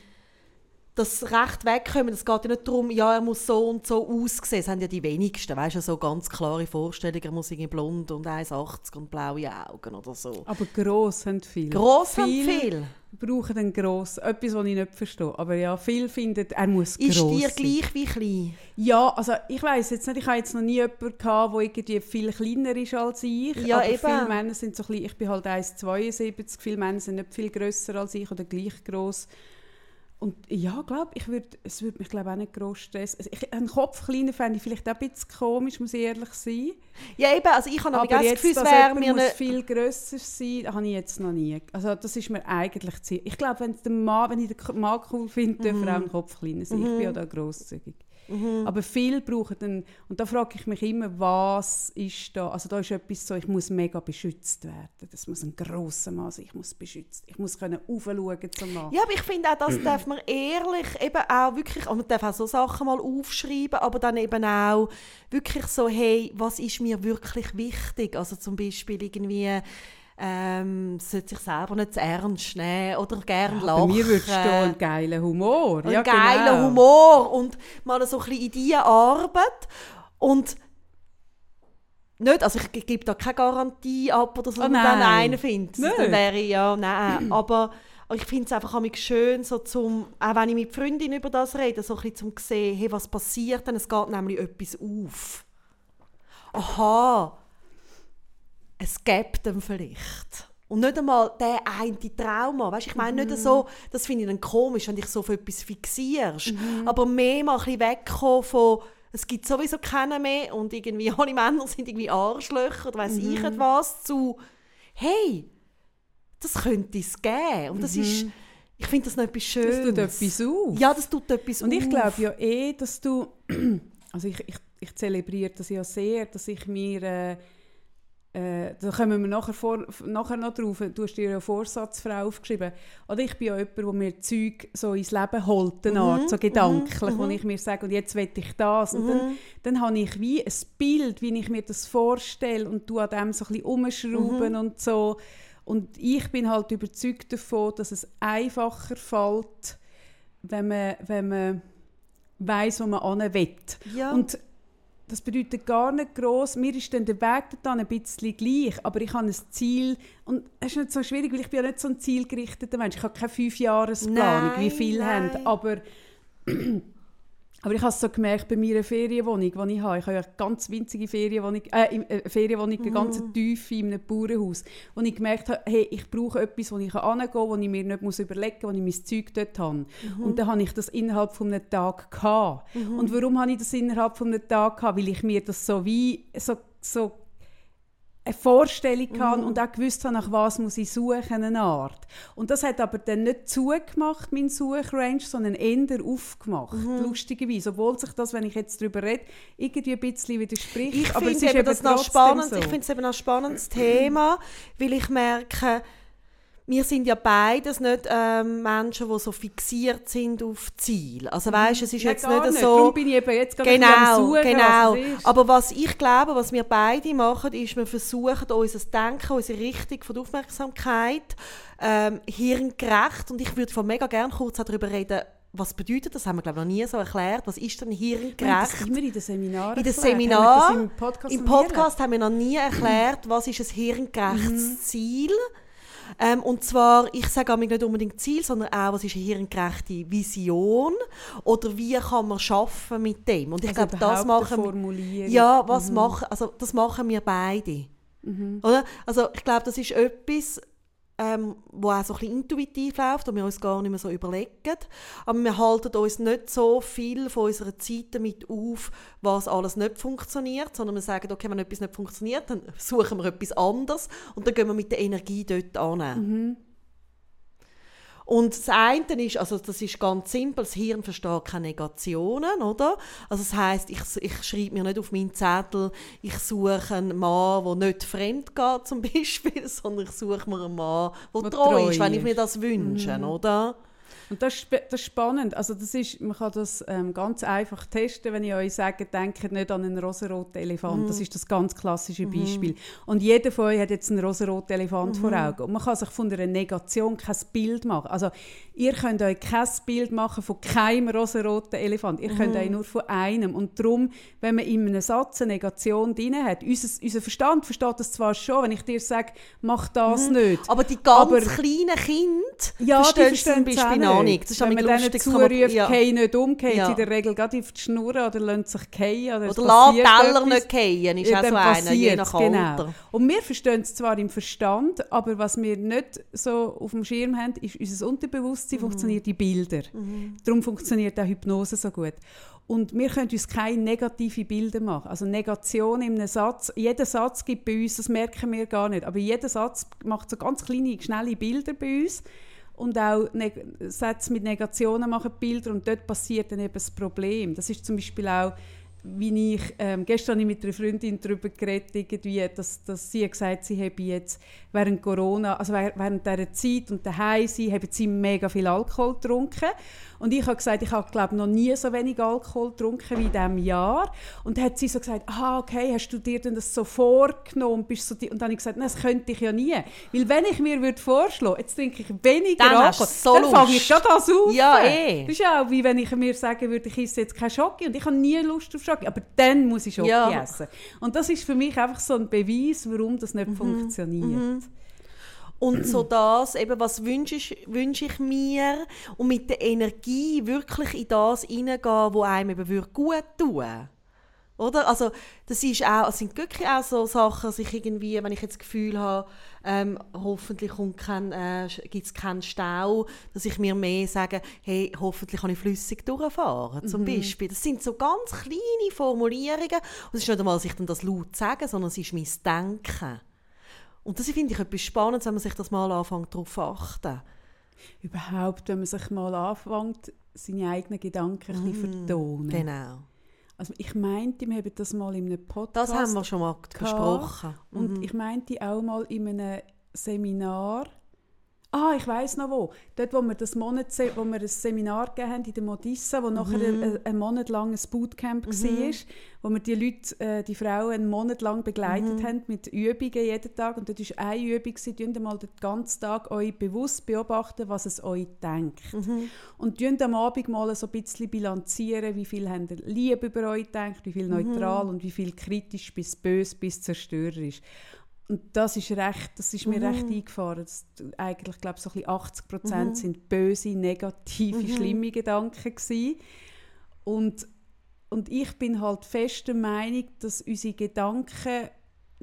das Recht wegkommen, es geht ja nicht darum, ja, er muss so und so aussehen. Das haben ja die wenigsten, weißt du, so ganz klare Vorstellungen, er muss irgendwie blond und 1,80 und blaue Augen oder so. Aber gross haben viele. Gross haben Viel- viel. brauchen einen gross, etwas, was ich nicht verstehe. Aber ja, viele finden, er muss Ist gross dir sein. gleich wie klein? Ja, also ich weiß jetzt nicht, ich habe jetzt noch nie jemanden gehabt, der irgendwie viel kleiner ist als ich. Ja, aber eben. viele Männer sind so klein, ich bin halt 1,72, viele Männer sind nicht viel grösser als ich oder gleich gross. Und ja, glaube ich, würd, es würde mich glaube auch nicht gross stressen. Also ich, einen Kopf kleiner fände ich vielleicht auch ein bisschen komisch, muss ich ehrlich sein. Ja, eben, also ich habe aber das Gefühl, es wäre mir muss viel grösser sein, habe ich jetzt noch nie. Also das ist mir eigentlich ziemlich... Ich glaube, wenn, der Mann, wenn ich den Mann cool finde, dürfen Mhm. wir auch einen Kopf kleiner sein. Ich bin ja da grosszügig. Aber viele brauchen dann... Und da frage ich mich immer, was ist da... Also da ist etwas so, ich muss mega beschützt werden. Das muss ein grosser Mann sein, ich muss beschützt... Ich muss können aufschauen zum Mann. Ja, aber ich finde auch, das darf man ehrlich eben auch wirklich, und man darf auch so Sachen mal aufschreiben, aber dann eben auch wirklich so, hey, was ist mir wirklich wichtig? Also zum Beispiel irgendwie, ähm, sollte sich selber nicht zu ernst nehmen oder gerne Bei lachen. mir würdest du einen geilen Humor. einen ja, geilen genau. Humor und mal so ein bisschen in diese Arbeit und nicht, also ich gebe da keine Garantie ab oder so, Oh wenn man dann nein. einen findet. Dann wäre ich, ja, nein, aber ich finde es einfach schön, so zum, auch wenn ich mit Freundinnen über das rede, so ein bisschen zum sehen, hey, was passiert denn, es geht nämlich etwas auf. Aha, es gibt dann vielleicht. Und nicht einmal der eine Trauma. Weißt, ich meine nicht so, das finde ich dann komisch, wenn dich so auf etwas fixierst. Aber mehr mal ein bisschen wegkommen von, es gibt sowieso keinen mehr und irgendwie alle Männer sind irgendwie Arschlöcher oder weiss ich nicht was, zu, hey, das könnte es geben. Und das ist, ich finde das noch etwas Das Schönes. tut etwas auf. Ja, das tut etwas Und ich glaube ja eh, dass du, also ich, ich, ich zelebriere das ja sehr, dass ich mir, äh, äh, da kommen wir nachher, vor, nachher noch drauf, du hast dir eine Vorsatzfrau aufgeschrieben, oder ich bin ja jemand, der mir Zeug so ins Leben holt, eine Art, so gedanklich, wo ich mir sage, und jetzt will ich das. Und dann, dann habe ich wie ein Bild, wie ich mir das vorstelle und du an dem so ein bisschen umschrauben und so. Und ich bin halt überzeugt davon, dass es einfacher fällt, wenn man, wenn man weiss, wo man hin will. Ja. Und das bedeutet gar nicht gross. Mir ist dann der Weg dann ein bisschen gleich, aber ich habe ein Ziel und es ist nicht so schwierig, weil ich bin ja nicht so ein zielgerichteter Mensch. Ich habe keine Fünfjahresplanung, wie viele nein. haben. Aber, aber ich habe es so gemerkt bei meiner Ferienwohnung, die ich habe. Ich habe ja eine ganz winzige Ferienwohnung, äh, äh, Ferienwohnung, eine ganz Mhm. tiefe in einem Bauernhaus. Wo ich gemerkt habe, hey, ich brauche etwas, wo ich hingehen kann, wo ich mir nicht muss überlegen muss, wo ich mein Zeug dort habe. Mhm. Und dann habe ich das innerhalb von einem Tag gehabt. Und warum habe ich das innerhalb von einem Tag gehabt? Weil ich mir das so wie so, so eine Vorstellung hatte und auch gewusst habe, nach was muss ich suchen, eine Art. Und das hat aber dann nicht zugemacht, mein Suchrange, sondern eher aufgemacht, lustigerweise. Obwohl sich das, wenn ich jetzt darüber rede, irgendwie ein bisschen widerspricht. Ich es finde ist eben das noch trotzdem spannend. so. Ich finde es eben noch ein spannendes Thema, weil ich merke, wir sind ja beides nicht ähm, Menschen, die so fixiert sind auf Ziel. Also weißt, es ist Ja, jetzt nicht nicht. so. Darum bin ich eben jetzt gerade Genau, Suchen, genau. was ist. Aber was ich glaube, was wir beide machen, ist, wir versuchen unser Denken, unsere Richtung von der Aufmerksamkeit ähm, hirngerecht. Und ich würde von mega gerne kurz darüber reden, was bedeutet das? Haben wir glaube ich noch nie so erklärt. Was ist denn Wir hirngerecht? das immer in den Seminaren In den wir Seminaren, im Podcast Im Podcast haben wir noch nie erklärt, was ist ein hirngerechtes Mhm. Ziel. Ähm, und zwar, ich sage auch nicht unbedingt Ziel, sondern auch, was ist eine hirngerechte Vision oder wie kann man schaffen mit dem. Und ich Also glaube, das machen wir. Ja, was machen, also das machen wir beide. Oder? Also ich glaube, das ist etwas, ähm, wo auch so ein intuitiv läuft und wir uns gar nicht mehr so überlegen. Aber wir halten uns nicht so viel von unserer Zeit damit auf, was alles nicht funktioniert, sondern wir sagen, okay, wenn etwas nicht funktioniert, dann suchen wir etwas anderes und dann gehen wir mit der Energie dort an. Und das eine ist, also das ist ganz simpel, das Hirn versteht keine Negationen, oder? Also das heißt, ich, ich schreibe mir nicht auf meinen Zettel, ich suche einen Mann, der nicht fremd geht zum Beispiel, sondern ich suche mir einen Mann, der Wo treu treu ist, wenn ich mir das wünsche, oder? Und das ist, das ist spannend. Also das ist, man kann das ähm, ganz einfach testen, wenn ich euch sage, denkt nicht an einen rosaroten Elefant. Mm. Das ist das ganz klassische mhm. Beispiel. Mm. Und jeder von euch hat jetzt einen rosaroten Elefant mm. vor mhm. Augen. Und man kann sich von einer Negation kein Bild machen. Also ihr könnt euch kein Bild machen von keinem rosaroten Elefant. Ihr könnt euch nur von einem. Und darum, wenn man in einem Satz eine Negation drin hat, unser, unser Verstand versteht das zwar schon, wenn ich dir sage, mach das nicht. Aber die ganz Aber, kleinen Kinder ja, verstehen zum Beispiel auch nicht. Das ist wenn man denen zuruft, ja. nicht um, ja. in der Regel gerade auf die Schnur oder lassen sich fallen. Oder, oder lassen Teller nicht fallen, ist auch so einer, je nach genau. Und wir verstehen es zwar im Verstand, aber was wir nicht so auf dem Schirm haben, ist unser Unterbewusstsein, mhm. funktioniert die Bilder. Mhm. Darum funktioniert auch Hypnose so gut. Und wir können uns keine negativen Bilder machen. Also Negation in einem Satz, jeder Satz gibt bei uns, das merken wir gar nicht, aber jeder Satz macht so ganz kleine, schnelle Bilder bei uns und auch Sätze mit Negationen machen Bilder und dort passiert dann eben das Problem. Das ist zum Beispiel auch wie ich, ähm, gestern habe ich mit einer Freundin darüber geredet, irgendwie, dass, dass sie gesagt sie habe jetzt während Corona, also während dieser Zeit und daheim sie haben sie mega viel Alkohol getrunken. Und ich habe gesagt, ich habe glaube noch nie so wenig Alkohol getrunken wie in diesem Jahr. Und dann hat sie so gesagt, ah, okay, hast du dir denn das so vorgenommen? Bist so und dann habe ich gesagt, nein, das könnte ich ja nie. Weil wenn ich mir würde vorschlagen, jetzt trinke ich weniger dann Alkohol, so dann fange ich gerade an auf. Ja, eh. Das ist auch wie wenn ich mir sagen würde, ich esse jetzt kein Schoki und ich habe nie Lust auf Schoki, aber dann muss ich Schoki ja. essen. Und das ist für mich einfach so ein Beweis, warum das nicht mhm. funktioniert. Mhm. Und so das, eben, was wünsche ich, wünsche ich mir und mit der Energie wirklich in das hineingehen, wo einem eben gut tun oder? Also das ist auch, es sind wirklich auch so Sachen, dass ich irgendwie, wenn ich jetzt das Gefühl habe, ähm, hoffentlich kein, äh, gibt es keinen Stau, dass ich mir mehr sage, hey, hoffentlich kann ich flüssig durchfahren, zum mhm. Beispiel. Das sind so ganz kleine Formulierungen und es ist nicht einmal, dass ich dann das laut sage, sondern es ist mein Denken. Und das finde ich etwas Spannendes, wenn man sich das mal anfängt, darauf zu achten. Überhaupt, wenn man sich mal anfängt, seine eigenen Gedanken ein bisschen mm, vertonen. Genau. Also ich meinte, wir haben das mal in einem Podcast Das haben wir schon mal besprochen. Und mhm. ich meinte auch mal in einem Seminar, Ah, ich weiß noch wo. Dort, wo wir, das Monat, wo wir ein Seminar gegeben haben in der Modissa, wo mhm. nachher ein, ein Monat lang ein Bootcamp mhm. war, wo wir die Leute, äh, die Frauen einen Monat lang begleitet mhm. haben mit Übungen jeden Tag. Und dort war eine Übung, ihr mal den ganzen Tag euch bewusst beobachten, was es euch denkt. Mhm. Und ihr am Abend mal so ein bisschen bilanzieren, wie viel habt ihr Liebe über euch gedacht, wie viel mhm. neutral und wie viel kritisch bis böse bis zerstörerisch. Und das ist, recht, das ist mir mhm. recht eingefahren. Dass eigentlich, glaube so 80 Prozent mhm. sind böse, negative, mhm. schlimme Gedanken gewesen. Und, und ich bin halt fest der Meinung, dass unsere Gedanken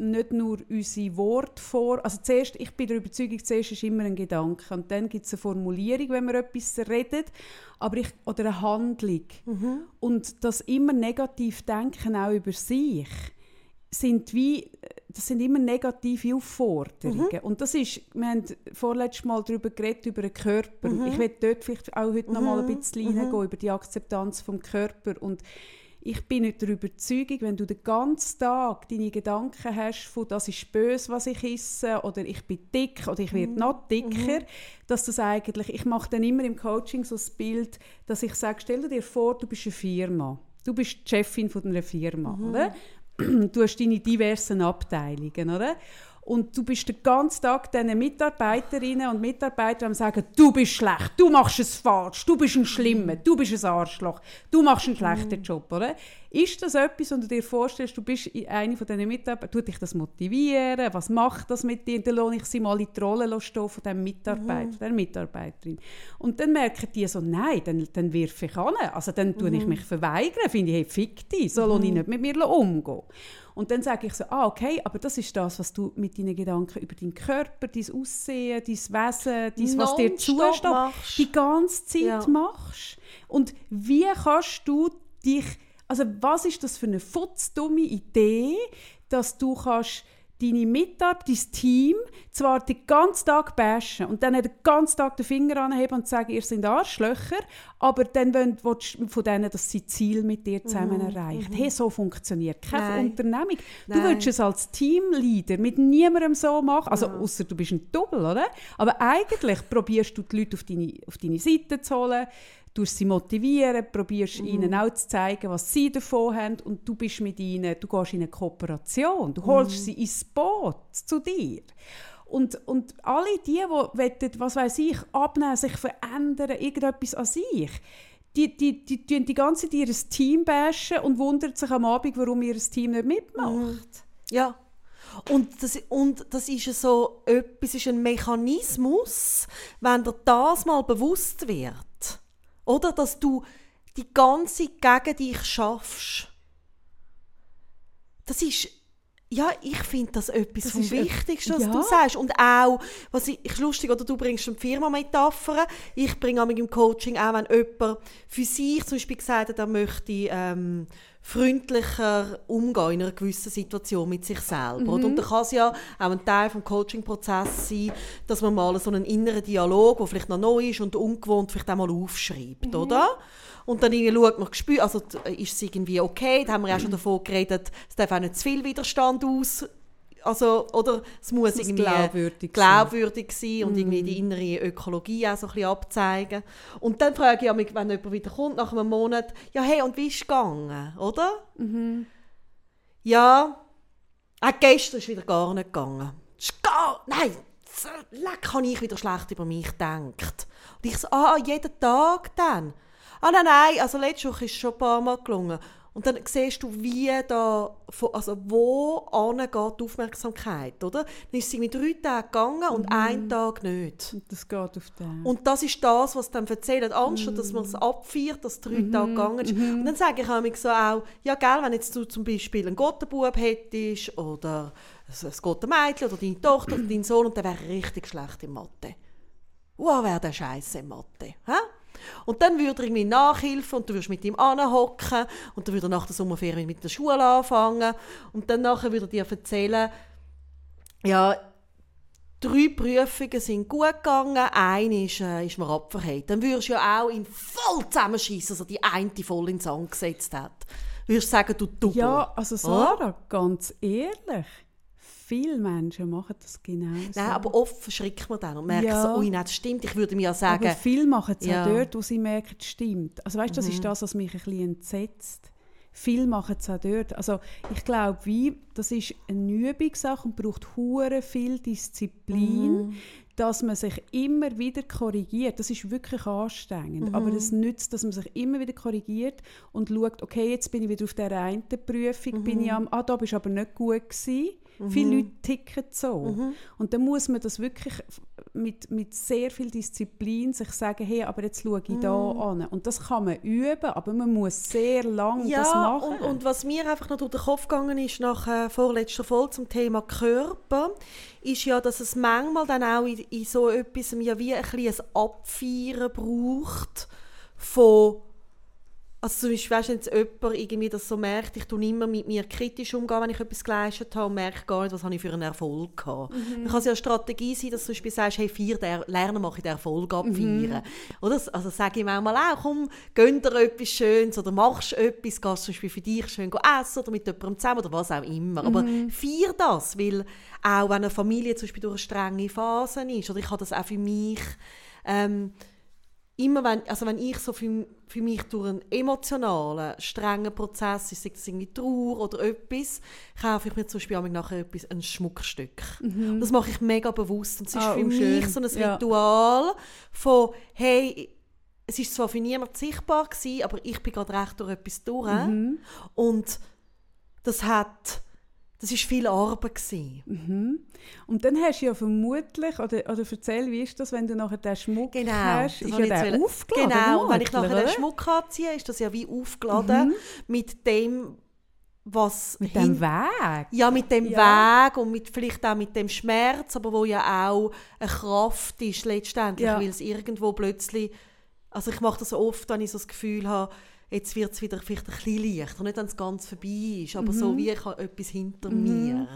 nicht nur unsere Worte vor, also zuerst, ich bin der Überzeugung, zuerst ist immer ein Gedanke und dann gibt es eine Formulierung, wenn man etwas redet, aber ich, oder eine Handlung. Mhm. Und das immer negativ denken auch über sich sind wie, das sind immer negative Aufforderungen. Mhm. Und das ist, wir haben vorletztes Mal darüber geredet, über den Körper. Mhm. Ich werde dort vielleicht auch heute mhm. noch mal ein mhm. bisschen mhm. hineingehen, über die Akzeptanz vom Körper. Und ich bin nicht der Überzeugung, wenn du den ganzen Tag deine Gedanken hast von «das ist böse, was ich esse» oder «ich bin dick» oder «ich werde mhm. noch dicker», dass das eigentlich, ich mache dann immer im Coaching so das Bild, dass ich sage, stell dir vor, du bist eine Firma. Du bist die Chefin von einer Firma, mhm. oder? du hast deine diversen Abteilungen, oder? Und du bist den ganzen Tag diesen Mitarbeiterinnen und Mitarbeitern am sagen, du bist schlecht, du machst es falsch, du bist ein Schlimmer, du bist ein Arschloch, du machst einen schlechten mm. Job, oder? Ist das etwas, und du dir vorstellst, du bist eine von diesen Mitarbeitern, tut dich das motivieren, was macht das mit dir, dann lohne ich sie mal in die Rolle stehen von diesem Mitarbeiter, mhm. der Mitarbeiterin. Und dann merken die so, nein, dann, dann wirf ich an, also dann tue mhm. ich mich verweigern, finde ich, hey, fick dich, so mhm. ich nicht mit mir umgehen. Und dann sage ich so, ah, okay, aber das ist das, was du mit deinen Gedanken über deinen Körper, dein Aussehen, dein Wesen, dein, was dir zusteht, die ganze Zeit ja. machst. Und wie kannst du dich, also was ist das für eine futzdumme Idee, dass du kannst deine Mitarbeiter, dein Team zwar den ganzen Tag bashen und dann den ganzen Tag den Finger anheben und sagen, ihr seid Arschlöcher, aber dann willst du von denen, dass sie Ziel mit dir zusammen Mhm. erreichen. Hey, so funktioniert keine Nein. Unternehmung. Du Nein. willst es als Teamleader mit niemandem so machen, also außer du bist ein Double, oder? Aber eigentlich probierst du die Leute auf deine, auf deine Seite zu holen, du sie motivieren, probierst Mhm. ihnen auch zu zeigen, was sie davon haben und du bist mit ihnen, du gehst in eine Kooperation, du holst Mhm. sie ins Boot zu dir. Und, und alle die, die wollen, was weiß ich, abnehmen, sich verändern, irgendetwas an sich, die, die, die, die, die ganze Zeit ihr Team bashen und wundern sich am Abend, warum ihr Team nicht mitmacht. Ja. Und das, und das ist so etwas, ist ein Mechanismus, wenn dir das mal bewusst wird. Oder? Dass du die ganze gegen dich schaffst. Das ist, ja, ich finde das etwas Das vom Wichtigsten, was ja. du sagst. Und auch, was ich, ich lustig, oder du bringst eine Firma-Metaphern. Ich bringe auch im Coaching auch, wenn jemand für sich zum Beispiel gesagt hat, er möchte ähm, freundlicher umgehen in einer gewissen Situation mit sich selber. oder? Und da kann es ja auch ein Teil des Coaching-Prozesses sein, dass man mal so einen inneren Dialog, der vielleicht noch neu ist und ungewohnt, vielleicht auch mal aufschreibt, oder? Und dann irgendwie schaut man, spürt, also t- ist es irgendwie okay, da haben wir ja schon davon geredet, es darf auch nicht zu viel Widerstand aus, also, oder es muss, muss irgendwie glaubwürdig sein. glaubwürdig sein und irgendwie die innere Ökologie auch so ein bisschen abzeigen. Und dann frage ich mich, wenn jemand wieder kommt nach einem Monat, ja hey, und wie ist es gegangen, oder? Ja, auch gestern ist wieder gar nicht gegangen. Es Ist gar, nein, leck, habe ich wieder schlecht über mich gedacht. Und ich so, ah, jeden Tag dann? Ah nein, nein, also letzte Woche ist es schon ein paar Mal gelungen. Und dann siehst du, wie da, also wo angeht die Aufmerksamkeit, oder? Dann ist es irgendwie drei Tage gegangen und ein Tag nicht. Und das geht auf den. Und das ist das, was dann erzählt, anstatt dass man es abfeiert, dass drei Tage gegangen ist. Und dann sage ich auch so auch, ja gell, wenn jetzt du zum Beispiel einen Gottenbub hättest oder ein Gottenmädchen oder deine Tochter oder dein Sohn und der wäre richtig schlecht in Mathe. Wow, wäre der Scheiße in Mathe. Hä? Und dann würde er irgendwie nachhelfen und du würdest mit ihm anhocken und dann würde er nach der Sommerferien mit der Schule anfangen und dann nachher würde er dir erzählen, ja, drei Prüfungen sind gut gegangen, eine ist, äh, ist mir abverhängt. Dann würdest du ja auch ihn voll zusammenschießen, dass er die eine voll ins Sand gesetzt hat. Würdest du sagen, du Double. ja, also Sarah, ganz ehrlich, viele Menschen machen das genau so. Nein, aber oft verschrickt man dann und merkt Ja. so, ui, nein, das stimmt. Ich würde mir ja sagen, Aber viele machen es Ja. auch dort, wo sie merken, es stimmt. Also weißt, das ist das, was mich ein bisschen entsetzt. Viele machen es auch dort. Also ich glaube, wie, das ist eine Übungssache und braucht hure viel Disziplin, dass man sich immer wieder korrigiert. Das ist wirklich anstrengend. Aber es nützt, dass man sich immer wieder korrigiert und schaut, okay, jetzt bin ich wieder auf der einen Prüfung, bin ich am, ah, da bist aber nicht gut gewesen. Viele Leute ticken so. Und dann muss man das wirklich mit, mit sehr viel Disziplin sich sagen, hey, aber jetzt schaue ich da an. Und das kann man üben, aber man muss sehr lange das Ja, machen. und, und was mir einfach noch durch den Kopf gegangen ist nach äh, vorletzter Folge zum Thema Körper, ist ja, dass es manchmal dann auch in, in so etwas ja wie ein, ein Abfeiern braucht von also zum Beispiel, weißt wenn jetzt jemand irgendwie das so merkt, ich tue immer mit mir kritisch umgehen, wenn ich etwas geleistet habe und merke gar nicht, was habe ich für einen Erfolg gehabt. Dann kann es ja eine Strategie sein, dass du zum Beispiel sagst, hey, feier den, lerne mal den Erfolg abfeiern. Oder? Also sage ich manchmal auch, komm, gönn dir etwas Schönes oder machst etwas, gehst zum Beispiel für dich schön essen oder mit jemandem zusammen oder was auch immer. Aber feier das, weil auch wenn eine Familie zum Beispiel durch eine strenge Phase ist, oder ich habe das auch für mich, ähm, immer wenn, also wenn ich so für, für mich durch einen emotionalen, strengen Prozess, sei das irgendwie Trauer oder etwas, kaufe ich mir zum Beispiel nachher etwas, ein Schmuckstück. Und Das mache ich mega bewusst. Und es ist Ah, für mich so ein Ja. Ritual von, hey, es ist zwar für niemanden sichtbar gewesen, aber ich bin gerade recht durch etwas durch. Mhm. Und das hat, das ist viel Arbeit gewesen. Mhm. Und dann hast du ja vermutlich, oder, oder erzähl, wie ist das, wenn du nachher den Schmuck Genau. hast, ist ja der jetzt aufgeladen. Genau, wenn ich nachher den oder? Schmuck anziehe, ist das ja wie aufgeladen mit dem, was Mit dem Weg. ja, mit dem Ja. Weg und mit, vielleicht auch mit dem Schmerz, aber wo ja auch eine Kraft ist letztendlich, Ja. weil es irgendwo plötzlich, also ich mache das oft, wenn ich so das Gefühl habe, jetzt wird es wieder vielleicht ein bisschen leichter, nicht wenn es ganz vorbei ist, aber Mhm. so wie ich habe etwas hinter mir.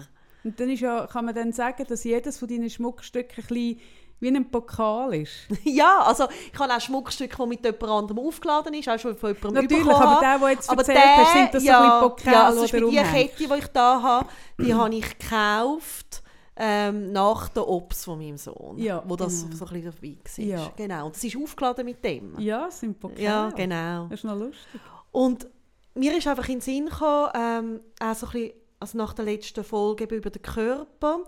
Und dann ist ja, kann man dann sagen, dass jedes von deinen Schmuckstücken ein bisschen wie ein Pokal ist. ja, also ich habe auch Schmuckstücke, die mit jemand anderem aufgeladen ist, auch schon von jemandem Natürlich, aber der, der jetzt Aber erzählt der, hast, sind das ja, so ein bisschen ja, Pokal, also die. Kette, die ich da habe, die habe ich gekauft ähm, nach der Ops von meinem Sohn, Ja, wo das genau. so ein bisschen dabei war. Ja. Genau, und das ist aufgeladen mit dem. Ja, es sind Pokal. Ja, genau. Das ist noch lustig. Und mir ist einfach in den Sinn gekommen, ähm, auch so ein bisschen, also nach der letzten Folge über den Körper,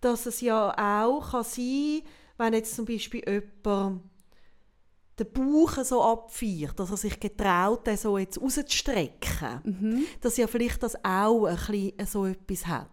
dass es ja auch kann sein wenn jetzt zum Beispiel jemand den Bauch so abfeiert, dass er sich getraut, den so jetzt rauszustrecken, Mhm. dass ja vielleicht das auch ein bisschen so etwas hat.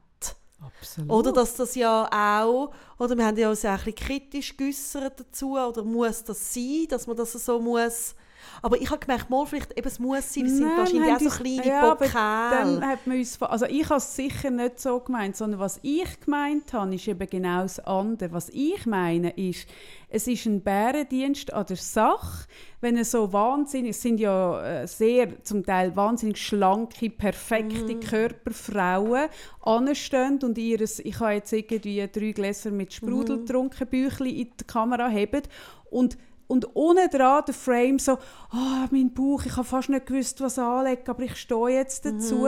Absolut. Oder dass das ja auch, oder wir haben ja auch ein bisschen kritisch geäussert dazu, oder muss das sein, dass man das so muss... Aber ich habe gemerkt, mal vielleicht eben, es muss sein, es sind Nein, wahrscheinlich wir auch so kleine ja, Pokale. Dann hat man uns, also ich habe es sicher nicht so gemeint, sondern was ich gemeint habe, ist eben genau das andere. Was ich meine ist, es ist ein Bärendienst an der Sache, wenn es so wahnsinnig, es sind ja äh, sehr zum Teil wahnsinnig schlanke, perfekte Mhm. Körperfrauen anstehen und ihres, ich habe jetzt irgendwie drei Gläser mit Sprudel Mhm. getrunken, Büchli in die Kamera haben und und ohne dran der Frame so, ah, mein Bauch, ich habe fast nicht gewusst, was anlegen, aber ich stehe jetzt dazu.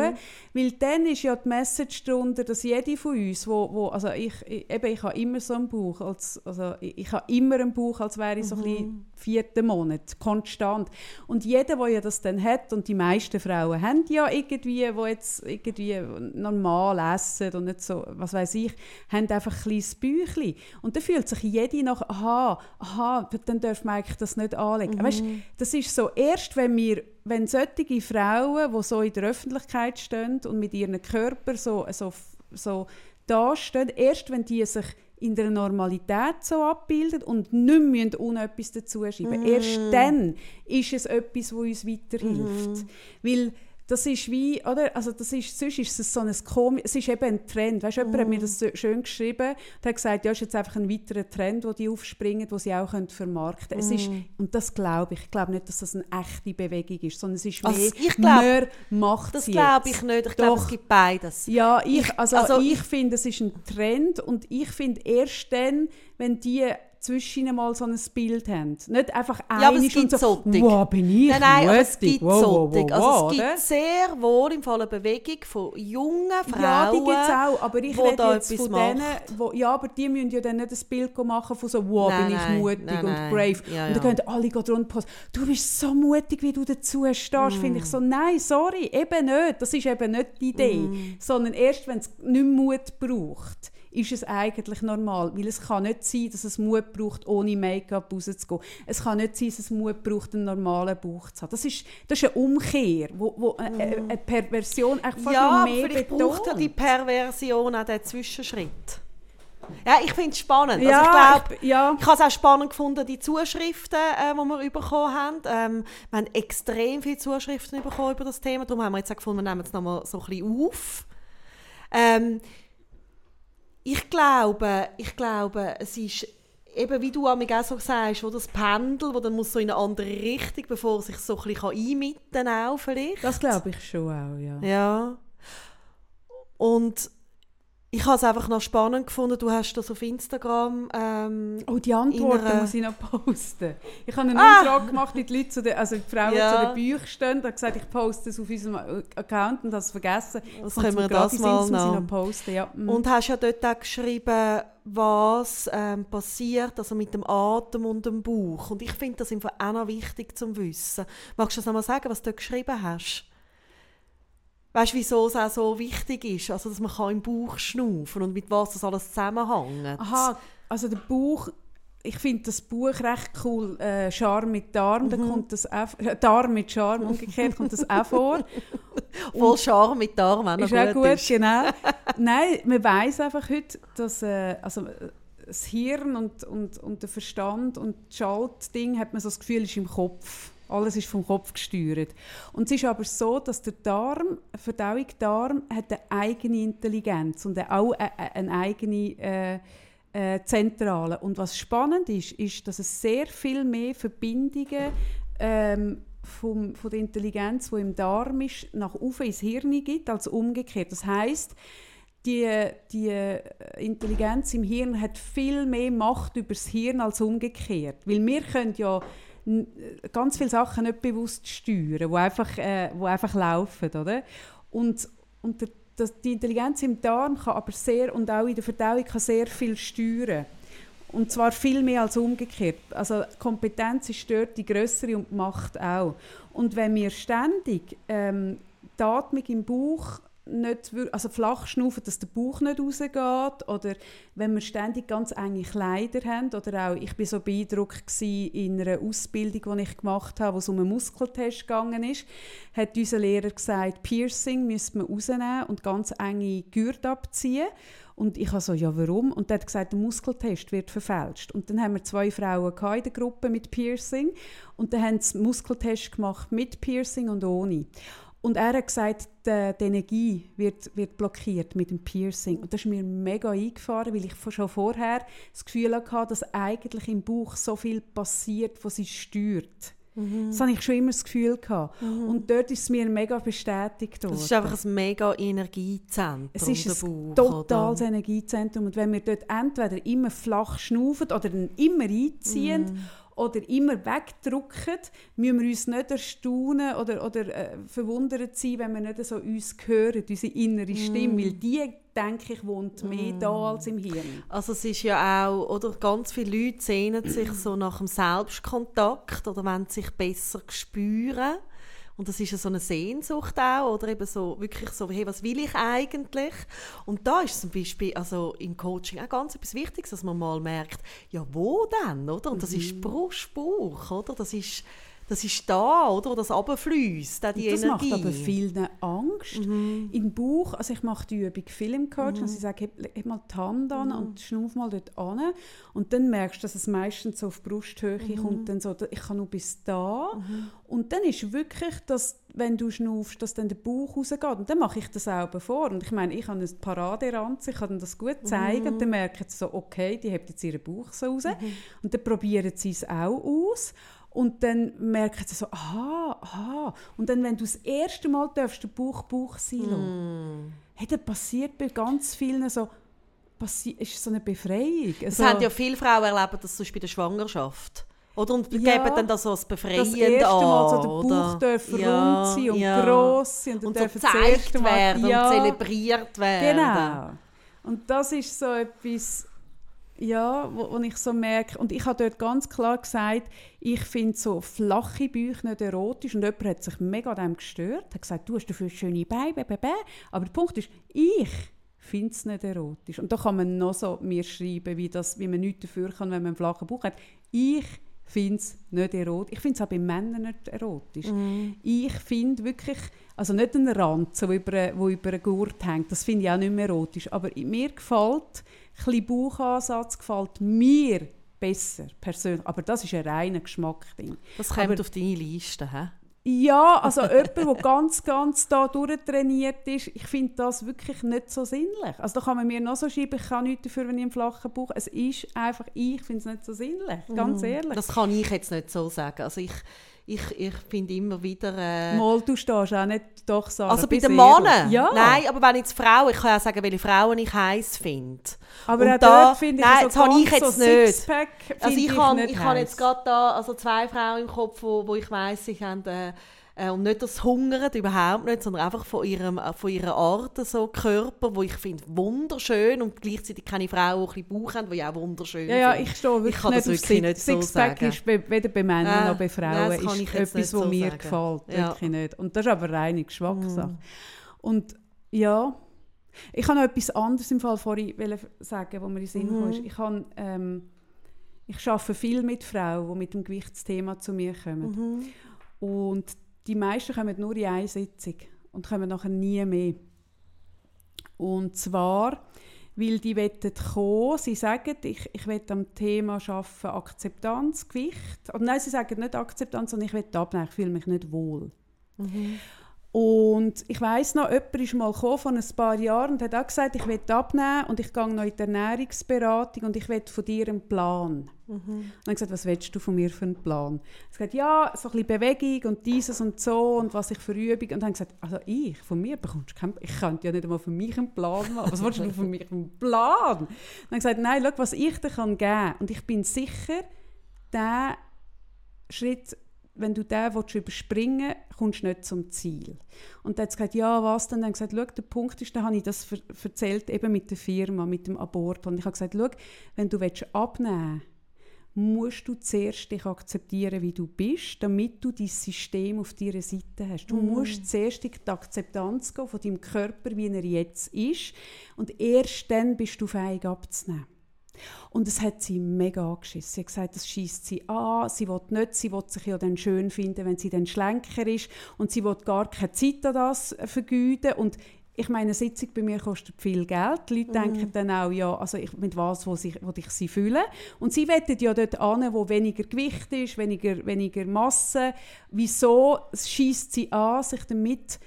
Weil dann ist ja die Message darunter, dass jede von uns, wo, wo also ich, ich, eben, ich habe immer so einen Bauch, als, also ich, ich habe immer einen Bauch, als wäre ich so ein bisschen vierten Monat, konstant. Und jeder, der ja das dann hat, und die meisten Frauen haben ja irgendwie, wo jetzt irgendwie normal essen und nicht so, was weiß ich, haben einfach ein kleines Bäuchli. Und dann fühlt sich jede nach, aha, aha, dann darf man eigentlich das nicht anlegen. Weißt, das ist so, erst wenn wir, wenn solche Frauen, die so in der Öffentlichkeit stehen und mit ihrem Körper so, so, so dastehen, erst wenn die sich in der Normalität so abbilden und nicht mehr unetwas dazu schreiben. Erst dann ist es etwas, was uns weiterhilft. Weil das ist wie, oder? Also das ist, sonst ist es so ein komisch, es ist eben ein Trend. Weißt, jemand hat mir das so schön geschrieben und hat gesagt, ja, es ist jetzt einfach ein weiterer Trend, wo die aufspringen, wo sie auch können vermarkten können. Es ist, und das glaube ich. Ich glaube nicht, dass das eine echte Bewegung ist, sondern es ist Also mehr, ich glaub- mehr macht Das glaube ich nicht. Ich glaube, es gibt beides. Ja, ich, also, also ich, ich- finde, es ist ein Trend und ich finde erst dann, wenn die zwischen mal so ein Bild haben. Nicht einfach Ja, aber es und gibt so, solche. wow, bin ich Nein, nein, aber es gibt wow, wow, solche. wow, Also es wow, gibt sehr wohl im Fall eine Bewegung von jungen Frauen, Ja, die gibt es auch, aber ich rede jetzt von denen, macht. wo, ja, aber die müssen ja dann nicht ein Bild machen von so, wow, Nein, bin ich mutig nein, und brave. Ja, und dann ja. können alle drunter posten, du bist so mutig, wie du dazu stehst, finde Mm. ich so, nein, sorry, eben nicht, das ist eben nicht die Idee, Mm. sondern erst, wenn es nicht Mut braucht, ist es eigentlich normal, weil es kann nicht sein, dass es Mut braucht, ohne Make-up rauszugehen. Es kann nicht sein, dass es Mut braucht, einen normalen Bauch zu haben. Das ist, das ist eine Umkehr, wo, wo eine, eine Perversion eigentlich fast Mm. ja, mehr vielleicht betont. braucht ja die Perversion auch diesen Zwischenschritt. Ja, ich finde es spannend. Ja, also ich glaube, ich- ja. ich habe es auch spannend gefunden, die Zuschriften, äh, die wir bekommen haben. Ähm, wir haben extrem viele Zuschriften bekommen über das Thema. Darum haben wir jetzt auch gefunden, wir nehmen es nochmal so ein bisschen auf. Ähm, ich glaube, ich glaube, es ist eben, wie du auch so sagst, oder das Pendel, das dann muss so in eine andere Richtung, bevor es sich so ein bisschen einmitten kann, auch vielleicht. Das glaube ich schon auch, ja. Ja. Und ich habe es einfach noch spannend gefunden, du hast das auf Instagram ähm, Oh, die Antworten In einer- muss ich noch posten. Ich habe einen Ah! Auftrag gemacht, wie die Leute zu den, also die Frauen Ja. zu den Büchern stehen. Ich habe gesagt, ich poste es auf unserem Account und habe es vergessen. Das können wir das mal noch. noch posten. Ja. mhm. Und hast ja dort auch geschrieben, was ähm, passiert also mit dem Atem und dem Bauch. Und ich finde das einfach auch noch wichtig zum Wissen. Magst du das nochmal sagen, was du dort geschrieben hast? Weißt du, wieso es auch so wichtig ist? Also, dass man kann im Bauch schnaufen und mit was das alles zusammenhängt. Aha, also der Bauch, ich finde das Buch recht cool, äh, Charme mit Darm, Mhm. da kommt das auch, äh, Darm mit Charme, umgekehrt kommt das auch vor. Voll Charme mit Darm, noch ist auch gut, ist. genau. Nein, man weiß einfach heute, dass äh, also, das Hirn und, und, und der Verstand und das Schaltding, hat man so das Gefühl, ist im Kopf. Alles ist vom Kopf gesteuert. Und es ist aber so, dass der Darm, Verdauung Darm, hat eine eigene Intelligenz und auch eine, eigene äh, äh, Zentrale. Und was spannend ist, ist, dass es sehr viel mehr Verbindungen ähm, vom, von der Intelligenz, die im Darm ist, nach oben ins Hirn gibt, als umgekehrt. Das heißt, die, die Intelligenz im Hirn hat viel mehr Macht über das Hirn als umgekehrt. Weil wir können ja ganz viele Sachen nicht bewusst steuern, wo einfach, äh, wo einfach laufen, oder? Und, und der, das, die Intelligenz im Darm kann aber sehr, und auch in der Verdauung kann sehr viel steuern. Und zwar viel mehr als umgekehrt. Also Kompetenz ist dort die größere und die Macht auch. Und wenn wir ständig ähm, die Atmung im Bauch nicht, also flach schnaufen, dass der Bauch nicht rausgeht oder wenn wir ständig ganz enge Kleider haben oder auch, ich war so beeindruckt in einer Ausbildung, die ich gemacht habe, wo es um einen Muskeltest gegangen ist, hat unser Lehrer gesagt, Piercing müsste man rausnehmen und ganz enge Gürtel abziehen und ich habe so, ja warum? Und er hat gesagt, der Muskeltest wird verfälscht. Und dann haben wir zwei Frauen in der Gruppe mit Piercing und dann haben sie Muskeltest gemacht mit Piercing und ohne. Und er hat gesagt, die, die, Energie wird, wird blockiert mit dem Piercing. Und das ist mir mega eingefahren, weil ich schon vorher das Gefühl hatte, dass eigentlich im Bauch so viel passiert, was sie steuert. Mhm. Das hatte ich schon immer das Gefühl. Gehabt. Mhm. Und dort ist es mir mega bestätigt. Worden. Das ist einfach ein mega Energiezentrum. Es ist ein totales? Energiezentrum. Und wenn wir dort entweder immer flach schnaufen oder immer einziehen, mhm oder immer wegdrücken, müssen wir uns nicht erstaunen oder, oder äh, verwundert sein, wenn wir nicht so uns hören, unsere innere Stimme, mm. weil die, denke ich, wohnt mehr mm. da als im Hirn. Also es ist ja auch, oder ganz viele Leute sehnen sich so nach dem Selbstkontakt oder wollen sich besser spüren und das ist ja so eine Sehnsucht auch, oder eben so, wirklich so, hey, was will ich eigentlich? Und da ist zum Beispiel, also im Coaching auch ganz etwas Wichtiges, dass man mal merkt, ja, wo denn, oder? Und das mhm. ist Brust, Bauch, oder? Das ist das ist da, oder? Das runterfließt, die das Energie. macht aber vielen Angst. Mhm. Im Bauch, also ich mache die Übung viel im Coaching, mhm. also ich sage, heb, heb, mal die Hand an mhm. und schnuff mal dort an und dann merkst du, dass es meistens so auf Brusthöhe mhm. kommt, dann so, ich kann nur bis da mhm. und dann ist wirklich, dass wenn du schnaufst, dass dann der Bauch rausgeht und dann mache ich das auch vor und ich meine, ich habe eine Paraderanze, ich kann das gut zeigen und dann mhm. merken sie so, okay, die hebt jetzt ihren Bauch so raus und dann probieren sie es auch aus und dann merken sie so, aha, aha. Und dann, wenn du das erste Mal darfst, den Bauch Bauch sein mm. hey, dann passiert bei ganz vielen so, ist so eine Befreiung. Das also, haben ja viele Frauen erlebt, das sonst bei der Schwangerschaft. Oder? Und ja, geben dann das so als befreiend das erste Mal so der Bauch darf ja, rund sein und ja. gross sein. Und, und so gezeigt werden ja, und zelebriert werden. Genau. Und das ist so etwas ja, wo, wo, ich so merke, und ich habe dort ganz klar gesagt, ich finde so flache Bäuche nicht erotisch und jemand hat sich mega dem gestört, hat gesagt, du hast dafür schöne Beine, bäh. aber der Punkt ist, ich finde es nicht erotisch. Und da kann man noch so mir schreiben, wie, das, wie man nichts dafür kann, wenn man einen flachen Bauch hat. Ich finde es nicht erotisch. Ich finde es auch bei Männern nicht erotisch. Mm. Ich finde wirklich, also nicht einen Ranzen, der über, wo über einen Gurt hängt, das finde ich auch nicht mehr erotisch. Aber mir gefällt bisschen Bauchansatz gefällt mir besser, persönlich. Aber das ist ein reiner Geschmackding. Das kommt Aber, auf deine Liste, hä? Ja, also jemand, der ganz, ganz da durchtrainiert ist, ich finde das wirklich nicht so sinnlich. Also da kann man mir noch so schreiben, ich kann nichts dafür, wenn ich einen flachen Bauch Es ist einfach, ich finde es nicht so sinnlich, ganz mhm. ehrlich. Das kann ich jetzt nicht so sagen. Also ich ich, ich finde immer wieder... Äh, Mal, du stehst auch nicht doch Sarah, Also bei den Männern? Ja. Nein, aber wenn jetzt Frauen, ich kann ja sagen, welche Frauen ich heiß finde. Aber Und auch da, dort finde ich nein, so habe ich jetzt so nicht. Also ich, ich habe hab jetzt gerade da also zwei Frauen im Kopf, wo, wo ich weiss, sie haben... Äh, äh, und nicht das Hungern, überhaupt nicht, sondern einfach von, ihrem, äh, von ihrer Art, so Körper, wo ich finde wunderschön und gleichzeitig keine Frau, die ein Bauch haben, die auch wunderschön ja, ja, ich stehe wirklich ich kann nicht das wirklich nicht so sagen. ist weder bei Männern äh, noch bei Frauen ist etwas, was so mir sagen. gefällt, ja. wirklich nicht. Und das ist aber reine Geschmackssache. Mm. Und ja, ich habe noch etwas anderes im Fall vorhin sagen, wo mir in den Sinn mhm. Ich, habe, ähm, ich arbeite viel mit Frauen, die mit dem Gewichtsthema zu mir kommen. Mhm. Und die meisten kommen nur in eine Sitzung und kommen nachher nie mehr. Und zwar, weil die wollen kommen, sie sagen, ich, ich will am Thema arbeiten, Akzeptanz, Gewicht. Oder nein, sie sagen nicht Akzeptanz, sondern ich will abnehmen, ich fühle mich nicht wohl. Mhm. Und ich weiß noch, jemand ist mal gekommen von ein paar Jahren und hat auch gesagt, ich will abnehmen und ich gehe noch in die Ernährungsberatung und ich will von dir einen Plan. Mhm. Und dann gesagt, was willst du von mir für einen Plan? Er hat gesagt, ja, so ein bisschen Bewegung und dieses und so und was ich für Übungen. Und dann gesagt, also ich, von mir bekommst du keinen Ich könnte ja nicht einmal für mich einen Plan machen. Was willst du von mir einen Plan? Und dann gesagt, nein, schau, was ich dir geben kann. Und ich bin sicher, der Schritt wenn du den überspringen willst, kommst du nicht zum Ziel. Und dann hat gesagt, ja, was denn? Dann habe gesagt, schau, der Punkt ist, dann habe ich das erzählt, eben mit der Firma, mit dem Abort. Und ich habe gesagt, schau, wenn du abnehmen willst, musst du zuerst dich akzeptieren, wie du bist, damit du dein System auf deiner Seite hast. Du mm. musst zuerst in die Akzeptanz gehen von deinem Körper, wie er jetzt ist. Und erst dann bist du fähig abzunehmen. Und es hat sie mega angeschissen. Sie hat gesagt, das schießt sie an, sie will nicht, sie will sich ja dann schön finden, wenn sie dann schlanker ist und sie will gar keine Zeit an das vergeuden und ich meine, eine Sitzung bei mir kostet viel Geld. Die Leute mm. denken dann auch, ja, also ich, mit was wo, sie, wo ich sie fühle. Und sie wettet ja dort an, wo weniger Gewicht ist, weniger, weniger Masse. Wieso schießt sie an, sich damit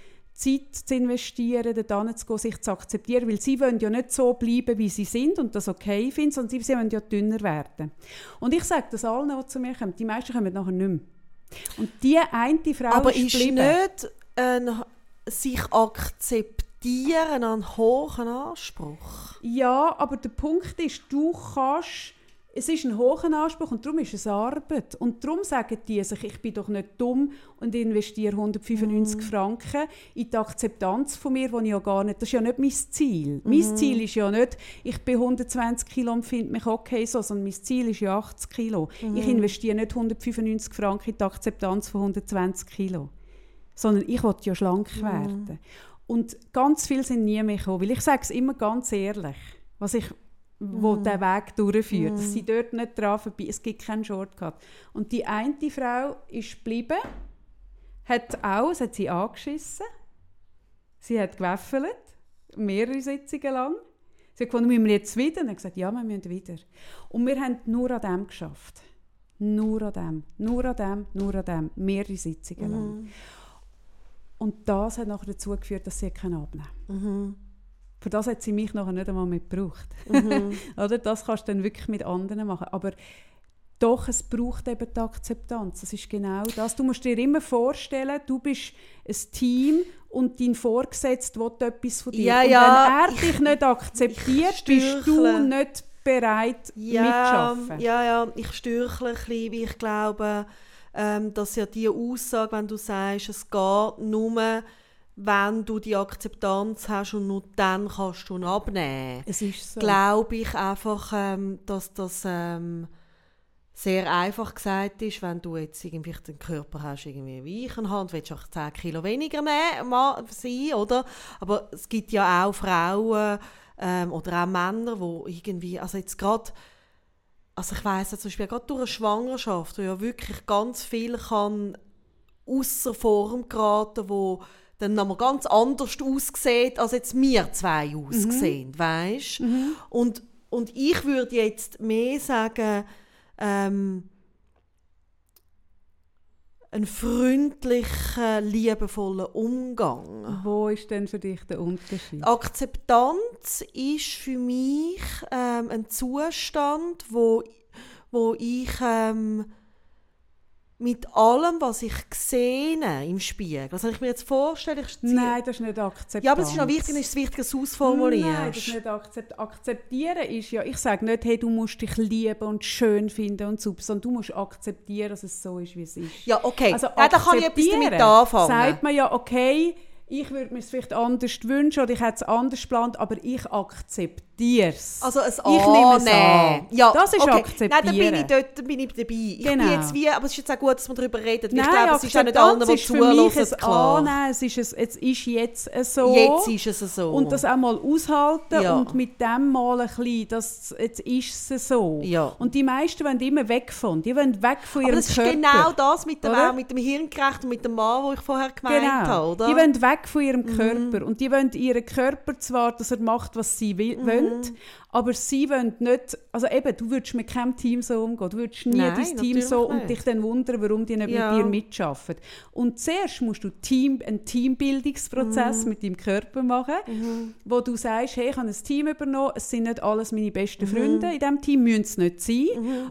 Zeit zu investieren, dort zu gehen, sich zu akzeptieren, weil sie wollen ja nicht so bleiben, wie sie sind und das okay finden, sondern sie wollen ja dünner werden. Und ich sage das allen, die zu mir kommen, die meisten kommen nachher nicht mehr. Und die eine Frau Aber ist, ist nicht ein sich akzeptieren ein hohen Anspruch? Ja, aber der Punkt ist, du kannst es ist ein hoher Anspruch und darum ist es Arbeit. Und darum sagen die sich, ich bin doch nicht dumm und investiere 195 mm. Franken in die Akzeptanz von mir, die ich ja gar nicht, das ist ja nicht mein Ziel. Mm. Mein. Ziel ist ja nicht, ich bin 120 Kilo und finde mich okay so, sondern mein Ziel ist ja 80 Kilo. Mm. Ich investiere nicht 195 Franken in die Akzeptanz von 120 Kilo, sondern ich will ja schlank mhm. werden. Und ganz viele sind nie mehr gekommen, weil ich sage es immer ganz ehrlich, was ich wo mm. der Weg durchführt. Mm. Sie dort nicht dran vorbei. Es gibt keinen Shortcut. Und die eine Frau ist geblieben, hat auch, es hat sie angeschissen, sie hat gewäffelt, mehrere Sitzungen lang. Sie hat gefunden, müssen wir jetzt wieder? Und hat gesagt, ja, wir müssen wieder. Und wir haben nur an dem geschafft. Nur an dem, nur an dem, nur an dem. Mehrere Sitzungen lang. Mm. Und das hat nachher dazu geführt, dass sie abnehmen konnte. Für das hat sie mich nachher nicht einmal mehr gebraucht. Mhm. Oder? Das kannst du dann wirklich mit anderen machen. Aber doch, es braucht eben die Akzeptanz. Das ist genau das. Du musst dir immer vorstellen, du bist ein Team und dein Vorgesetzter will etwas von dir. Ja, und ja, wenn er dich nicht akzeptiert, bist du nicht bereit ja, mitzuarbeiten. Ja, ja, ich stürchle ein bisschen, ich glaube, ähm, dass ja die Aussage, wenn du sagst, es geht nur wenn du die Akzeptanz hast und nur dann kannst du ihn abnehmen. Es ist so. Glaube ich einfach, ähm, dass das ähm, sehr einfach gesagt ist, wenn du jetzt irgendwie den Körper hast, irgendwie weichen hast, willst du auch 10 Kilo weniger nehmen, sein, oder? Aber es gibt ja auch Frauen ähm, oder auch Männer, die irgendwie, also jetzt gerade also ich weiss zum Beispiel gerade durch eine Schwangerschaft, wo ja wirklich ganz viel kann außer Form geraten, wo dann nochmal ganz anders aussieht, als jetzt wir zwei aussehen, mhm. weißt? Mhm. Und, und ich würde jetzt mehr sagen, ähm, ein freundlicher, liebevoller Umgang. Wo ist denn für dich der Unterschied? Akzeptanz ist für mich ähm, ein Zustand, wo, wo ich ähm, mit allem, was ich sehe im Spiegel. Was ich mir jetzt vorstelle, ich Nein, das ist nicht akzeptieren. Ja, aber es ist noch wichtig, es ist wichtig, dass du es ausformulierst. Nein, das ist nicht akzept akzeptieren. Ist ja, ich sage nicht, hey, du musst dich lieben und schön finden und so, sondern du musst akzeptieren, dass es so ist, wie es ist. Ja, okay. Also, ja, da kann ich etwas damit anfangen. sagt man ja, okay, ich würde mir es vielleicht anders wünschen oder ich hätte es anders geplant, aber ich akzeptiere es. Also ein Ich nehme es an. Ja, das ist okay. akzeptieren. Nein, dann bin ich dort dann bin ich dabei. Ich genau. bin jetzt wie, aber es ist jetzt auch gut, dass man darüber redet. Nein, ich glaube, es ist auch nicht allen, die zuhören, klar. Annehmen. Es ist, ein, es ist jetzt so. Jetzt ist es so. Und das auch mal aushalten ja. und mit dem mal ein bisschen, das, jetzt ist es so. Ja. Und die meisten wollen immer weg von, die wollen weg von ihrem aber das Körper. ist genau das mit dem, mit dem Hirngerecht und mit dem Mann, wo ich vorher gemeint genau. habe, oder? Die wollen weg von ihrem Körper. Mhm. Und die wollen ihren Körper zwar, dass er macht, was sie will, mhm. wollen, wollen, aber sie wollen nicht, also eben, du würdest mit keinem Team so umgehen, du würdest nie Nein, dein Team so und dich dann wundern, warum die nicht Ja. mit dir mitschaffen. Und zuerst musst du Team, einen Teambildungsprozess mit deinem Körper machen, wo du sagst, hey, ich habe ein Team übernommen, es sind nicht alles meine besten Freunde in diesem Team, müssen es nicht sein,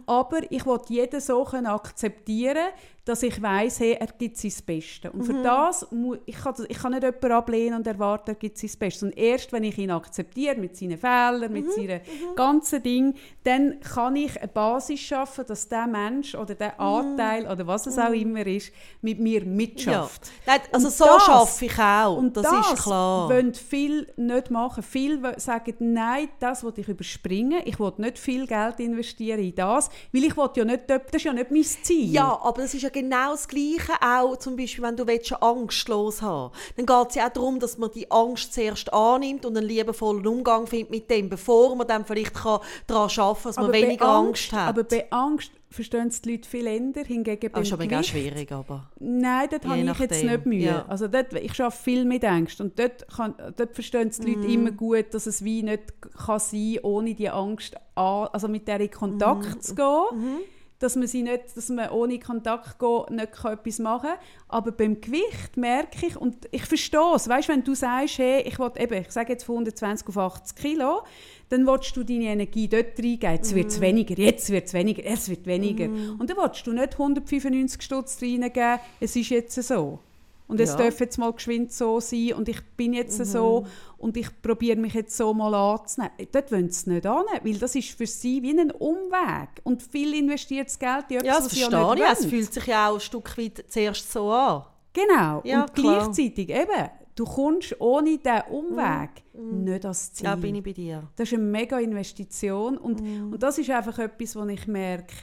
aber ich will jeden so können akzeptieren, dass ich weiß, hey, er gibt sein Bestes. Und für das, ich kann, ich kann nicht jemanden ablehnen und erwarten, er gibt sein Bestes. Und erst, wenn ich ihn akzeptiere, mit seinen Fehlern, mit seinen ganzen Dingen, dann kann ich eine Basis schaffen, dass der Mensch oder der Anteil oder was es auch immer ist, mit mir Ja. mitschafft. Nein, also Und so das- schaffe ich auch. Und das, das, ist klar. wollen viele nicht machen. Viele sagen, nein, das will ich überspringen. Ich will nicht viel Geld investieren in das, weil ich will ja nicht, das ist ja nicht mein Ziel. Ja, aber das ist ja genau das Gleiche auch, zum Beispiel, wenn du willst, angstlos haben Dann geht es ja auch darum, dass man die Angst zuerst annimmt und einen liebevollen Umgang findet mit dem, bevor man dann vielleicht kann daran arbeiten kann, dass man bei weniger Angst, hat. Aber bei Angst verstehen es die Leute viel eher. Hingegen das ist aber Gewicht- schwierig. Aber. Nein, dort habe ich jetzt nicht Mühe. ja. Also dort, ich arbeite viel mit Angst und dort, kann, dort verstehen es die Leute Mhm. immer gut, dass es wie nicht kann sein ohne die Angst an, also mit der in Kontakt Mhm. zu gehen. Dass man, sie nicht, dass man ohne Kontakt gehen nicht etwas machen kann. Aber beim Gewicht merke ich, und ich verstehe es, weißt, wenn du sagst, hey, ich, will, eben, ich sage jetzt von 120 auf 80 Kilo, dann willst du deine Energie dort reingeben. Jetzt wird es weniger, jetzt wird es weniger, es wird weniger. Und dann willst du nicht 195 Stutz reingeben, es ist jetzt so. Und es Ja. darf jetzt mal geschwind so sein und ich bin jetzt so und ich probiere mich jetzt so mal anzunehmen. Dort wollen sie es nicht an, weil das ist für sie wie ein Umweg. Und viel investiertes Geld in etwas, Ja, das was sie ja verstehe nicht ich. Es fühlt sich ja auch ein Stück weit zuerst so an. Genau. Ja, und klar. gleichzeitig eben, du kommst ohne diesen Umweg nicht ans Ziel. Ja, bin ich bei dir. Das ist eine mega Investition und, und das ist einfach etwas, wo ich merke,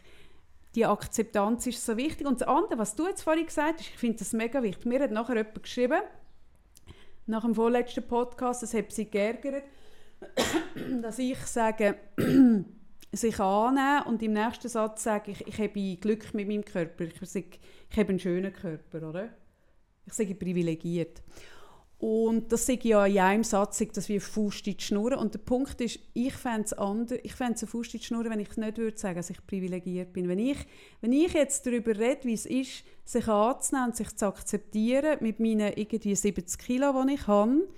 die Akzeptanz ist so wichtig. Und das andere, was du jetzt vorhin gesagt hast, ich finde das mega wichtig. Mir hat nachher jemand geschrieben, nach dem vorletzten Podcast, das hat sie geärgert, dass ich sage, sich annehmen und im nächsten Satz sage ich, ich habe Glück mit meinem Körper. Ich, sage, ich habe einen schönen Körper, oder? Ich sage privilegiert. Und das sage ich ja in einem Satz, sage das wie eine Faust in die Schnur. Und der Punkt ist, ich fände es anders, ich fände es eine Faust die Schnur, wenn ich nicht würde sagen, dass ich privilegiert bin. Wenn ich, wenn ich jetzt darüber rede, wie es ist, sich anzunehmen sich zu akzeptieren mit meinen irgendwie 70 Kilo, die ich habe,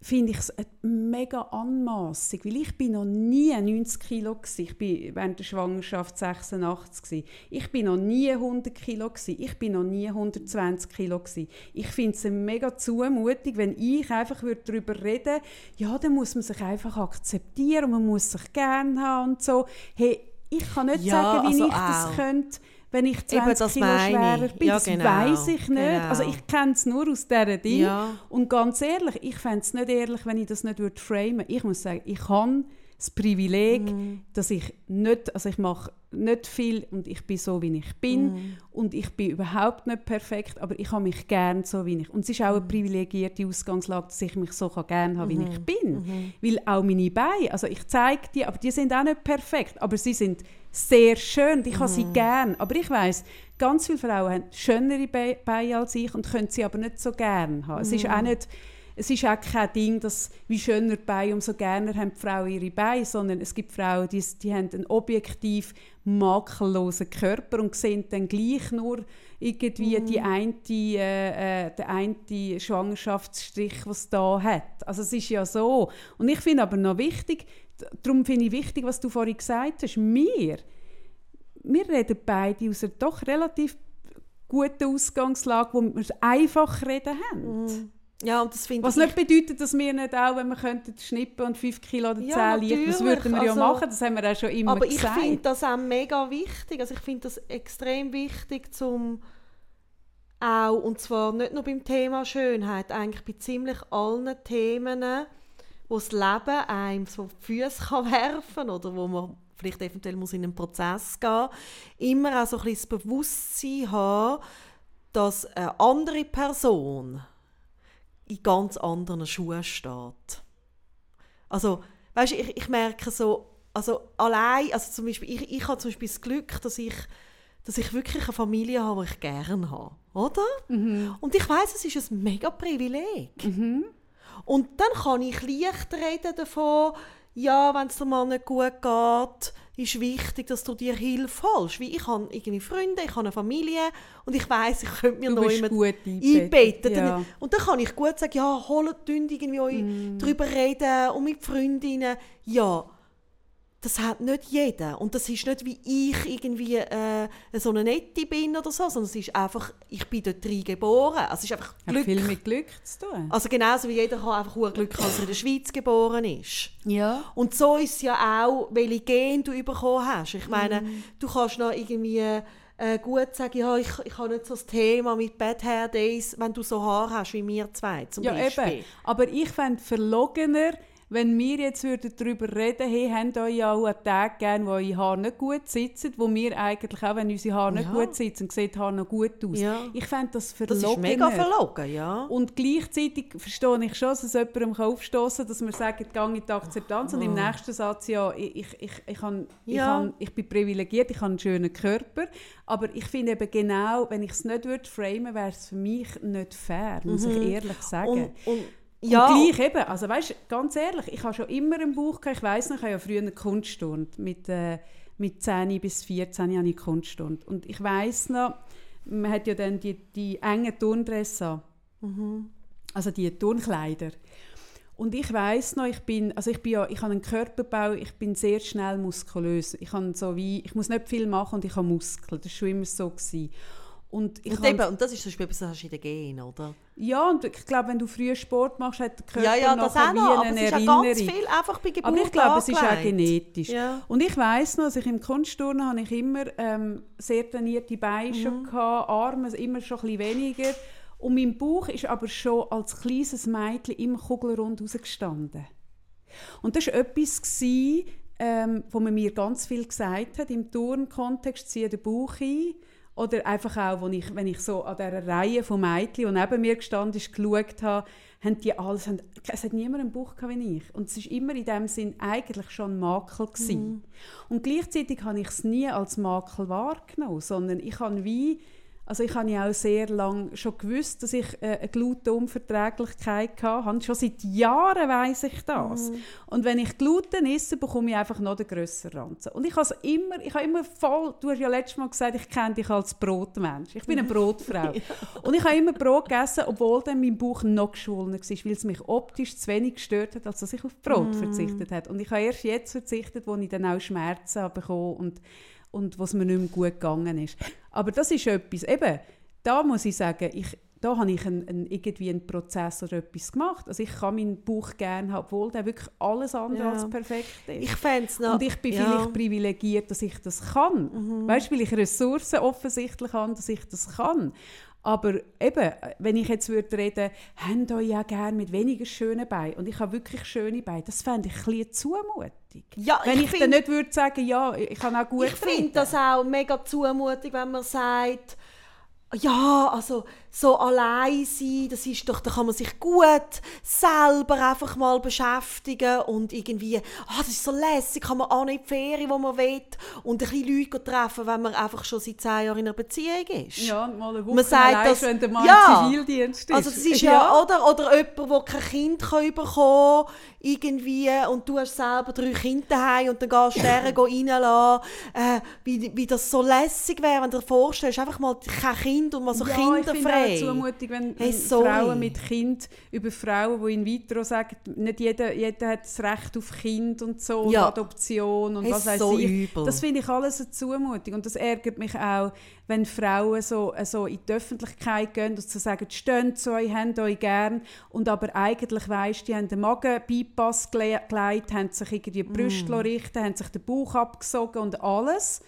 finde ich es mega Anmassung, weil ich bin noch nie 90 Kilo gsi. Ich bin während der Schwangerschaft 86 gsi. Ich bin noch nie 100 Kilo gsi. Ich bin noch nie 120 Kilo gsi. Ich finde es eine mega Zumutung, wenn ich einfach würde darüber reden, ja, dann muss man sich einfach akzeptieren und man muss sich gerne haben und so. Hey, ich kann nicht Ja, sagen, wie also ich das auch. könnte, wenn ich Eben, 20 das Kilo schwerer bin. Ja, das genau, weiss ich nicht. genau. Also ich kenne es nur aus dieser Ding. Ja. Und ganz ehrlich, ich fände es nicht ehrlich, wenn ich das nicht würde framen Ich muss sagen, ich habe das Privileg, Mhm. dass ich nicht, also ich mache nicht viel und ich bin so, wie ich bin. Mhm. Und ich bin überhaupt nicht perfekt, aber ich habe mich gern so, wie ich Und es ist auch eine Mhm. privilegierte Ausgangslage, dass ich mich so gern haben wie ich bin. Weil auch meine Beine, also ich zeige die, aber die sind auch nicht perfekt, aber sie sind sehr schön ich habe sie gern. Aber ich weiß, ganz viele Frauen haben schönere Be- Beine als ich und können sie aber nicht so gern haben. Es ist auch nicht es ist auch kein Ding, dass wie schöner die Beine, umso gerne haben die Frauen ihre Beine, sondern es gibt Frauen, die, die haben einen objektiv makellosen Körper und sehen dann gleich nur irgendwie die eine, äh, äh, der eine Schwangerschaftsstrich, was da hat. Also es ist ja so. Und ich finde aber noch wichtig, darum finde ich wichtig, was du vorhin gesagt hast, wir, wir reden beide aus einer doch relativ guten Ausgangslage, wo wir einfach reden haben. Ja, und das finde Was ich... nicht bedeutet, dass wir nicht auch, wenn wir könnten schnippen und 5 Kilo oder 10 Ja, liegen, das würden wir ja Also- machen, das haben wir auch schon immer Aber ich gesagt. finde das auch mega wichtig. Also ich finde das extrem wichtig, zum auch, und zwar nicht nur beim Thema Schönheit, eigentlich bei ziemlich allen Themen, wo das Leben einem so die Füße kann werfen oder wo man vielleicht eventuell muss in einen Prozess gehen immer auch so ein bisschen das Bewusstsein haben, dass eine andere Person in ganz anderen Schuhen steht. Also, weißt du, ich, ich merke so, also allein, also zum Beispiel, ich, ich habe zum Beispiel das Glück, dass ich, dass ich wirklich eine Familie habe, die ich gerne habe, oder? Und ich weiß, es ist ein mega Privileg. Und dann kann ich leicht reden davon, ja, wenn es dir mal nicht gut geht, ist wichtig, dass du dir Hilfe holst. Wie ich habe irgendwie Freunde, ich habe eine Familie und ich weiß, ich könnte mir noch bist jemand gut einbetten. Ja. Und dann kann ich gut sagen, ja, holt irgendwie euch Mm. drüber reden und mit Freundinnen. Ja, das hat nicht jeder. Und das ist nicht, wie ich irgendwie äh, so eine Nette bin oder so, sondern es ist einfach, ich bin dort rein geboren. Also es ist einfach Hat Glück. viel mit Glück zu tun. Also genauso wie jeder kann einfach hure Glück haben, dass er in der Schweiz geboren ist. Ja. Und so ist es ja auch, welche Gene du bekommen hast. Ich meine, du kannst noch irgendwie äh, gut sagen, ja, ich, ich habe nicht so das Thema mit Bad Hair Days, wenn du so Haar hast wie wir zwei zum Ja, Beispiel. eben. Aber ich fände verlogener, wenn wir jetzt würden darüber reden hey, habt ihr ja auch einen Tag gern, wo eure Haare nicht gut sitzen, wo wir eigentlich auch, wenn unsere Haare nicht Ja. gut sitzen, sieht die Haare noch gut aus. Ja. Ich fände das Das verlogener. ist mega verlogen, ja. Und gleichzeitig verstehe ich schon, dass es jemandem aufstoßen kann, dass man sagt, gang in die Akzeptanz. Und im nächsten Satz, ja, ich, ich, ich, ich, ich, Ja. han, ich bin privilegiert, ich habe einen schönen Körper. Aber ich finde eben genau, wenn ich es nicht würde framen, wäre es für mich nicht fair, muss ich ehrlich sagen. Und, und, Und ja, gleich eben, also weißt, ganz ehrlich, ich habe schon immer einen Bauch gehabt. Ich weiss noch, ich habe ja früher eine Kunststunde. Mit, äh, mit 10 bis 14 habe ich Kunststunde. Und ich weiss noch, man hat ja dann die, die engen Turndresse an. Also die Turnkleider. Und ich weiss noch, ich bin, also ich bin ja, ich habe einen Körperbau, ich bin sehr schnell muskulös. Ich, habe so wie, ich muss nicht viel machen und ich habe Muskeln. Das war schon immer so. Gewesen. Und ich und, eben, und das ist zum Beispiel etwas, das hast du in den Genen, oder? ja, und ich glaube, wenn du früher Sport machst, hat der Körper Ja, ja, das nachher auch noch, aber es ist Erinnerung. ganz viel einfach bei Geburt Aber ich glaube, es ist auch genetisch. Ja. Und ich weiss noch, als ich im Kunstturnen habe ich immer ähm, sehr trainierte Beine Mhm. schon gehabt, Arme immer schon ein bisschen weniger. Und mein Bauch ist aber schon als kleines Mädchen immer kugelrund rausgestanden. Und das war etwas, gewesen, ähm, wo man mir ganz viel gesagt hat, im Turnkontext, ziehe den Bauch ein. Oder einfach auch, wenn ich, wenn ich so an dieser Reihe von Mädchen, die neben mir gestanden ist, geschaut habe, haben die alles, haben, es hat niemand einen Bauch gehabt wie ich. Und es war immer in dem Sinn eigentlich schon ein Makel. Gewesen. Und gleichzeitig habe ich es nie als Makel wahrgenommen, sondern ich habe wie, also ich habe ja auch sehr lange schon gewusst, dass ich äh, eine Glutenunverträglichkeit hatte. Schon seit Jahren weiß ich das. Und wenn ich Gluten esse, bekomme ich einfach noch den grösseren Ranzen. Und ich habe immer, ich habe immer voll, du hast ja letztes Mal gesagt, ich kenne dich als Brotmensch. Ich bin eine Brotfrau. Und ich habe immer Brot gegessen, obwohl dann mein Bauch noch geschwollen war, weil es mich optisch zu wenig gestört hat, als dass ich auf Brot verzichtet habe. Und ich habe erst jetzt verzichtet, wo ich dann auch Schmerzen habe bekommen und und was mir nicht mehr gut gegangen ist. Aber das ist etwas, eben, da muss ich sagen, ich, da habe ich einen, einen, irgendwie einen Prozess oder etwas gemacht. Also ich kann meinen Bauch gerne haben, obwohl der wirklich alles andere Ja. als perfekt ist. Ich fände es noch... und ich bin ja. Mhm. vielleicht privilegiert, dass ich das kann. Weißt du, weil ich Ressourcen offensichtlich habe, dass ich das kann. Aber eben, wenn ich jetzt würde reden, habt euch ja gerne mit weniger schönen Beinen. Und ich habe wirklich schöne Beine, das fände ich ein bisschen Zumutung. Ja, wenn ich ich, dann nicht würde sagen, ja, ich kann auch gut Ich finde das auch mega zumutig, wenn man sagt, ja, also so allein sein, das ist doch, da kann man sich gut selber einfach mal beschäftigen und irgendwie, ah, das ist so lässig, kann man auch nicht in die Ferien, wo man will und ein bisschen Leute treffen, wenn man einfach schon seit zehn Jahren in einer Beziehung ist. Ja, mal eine Woche Man sagt allein, das- wenn der Mann ja. Zivildienst ist. Also das ist ja, oder, oder jemand, der kein Kind kann bekommen kann, irgendwie, und du hast selber drei Kinder daheim und dann gehst du deren reinlassen, äh, wie, wie das so lässig wäre, wenn du dir vorstellst, einfach mal kein Kind und mal so ja, ich kinderfrei. auch Zumutung, wenn Hey. Frauen mit Kind über Frauen, die in vitro sagen, nicht jeder, jeder hat das Recht auf Kind und so, und Ja. Adoption und Hey, was weiß so ich. übel. Das finde ich alles eine Zumutung und das ärgert mich auch, wenn Frauen so, so in die Öffentlichkeit gehen und so sagen, steht zu euch, habt euch gern und aber eigentlich weisst, die haben den Magen-Bypass gele- gelegt, haben sich irgendwie die Brüste Mm. richten, haben sich den Bauch abgesogen und alles.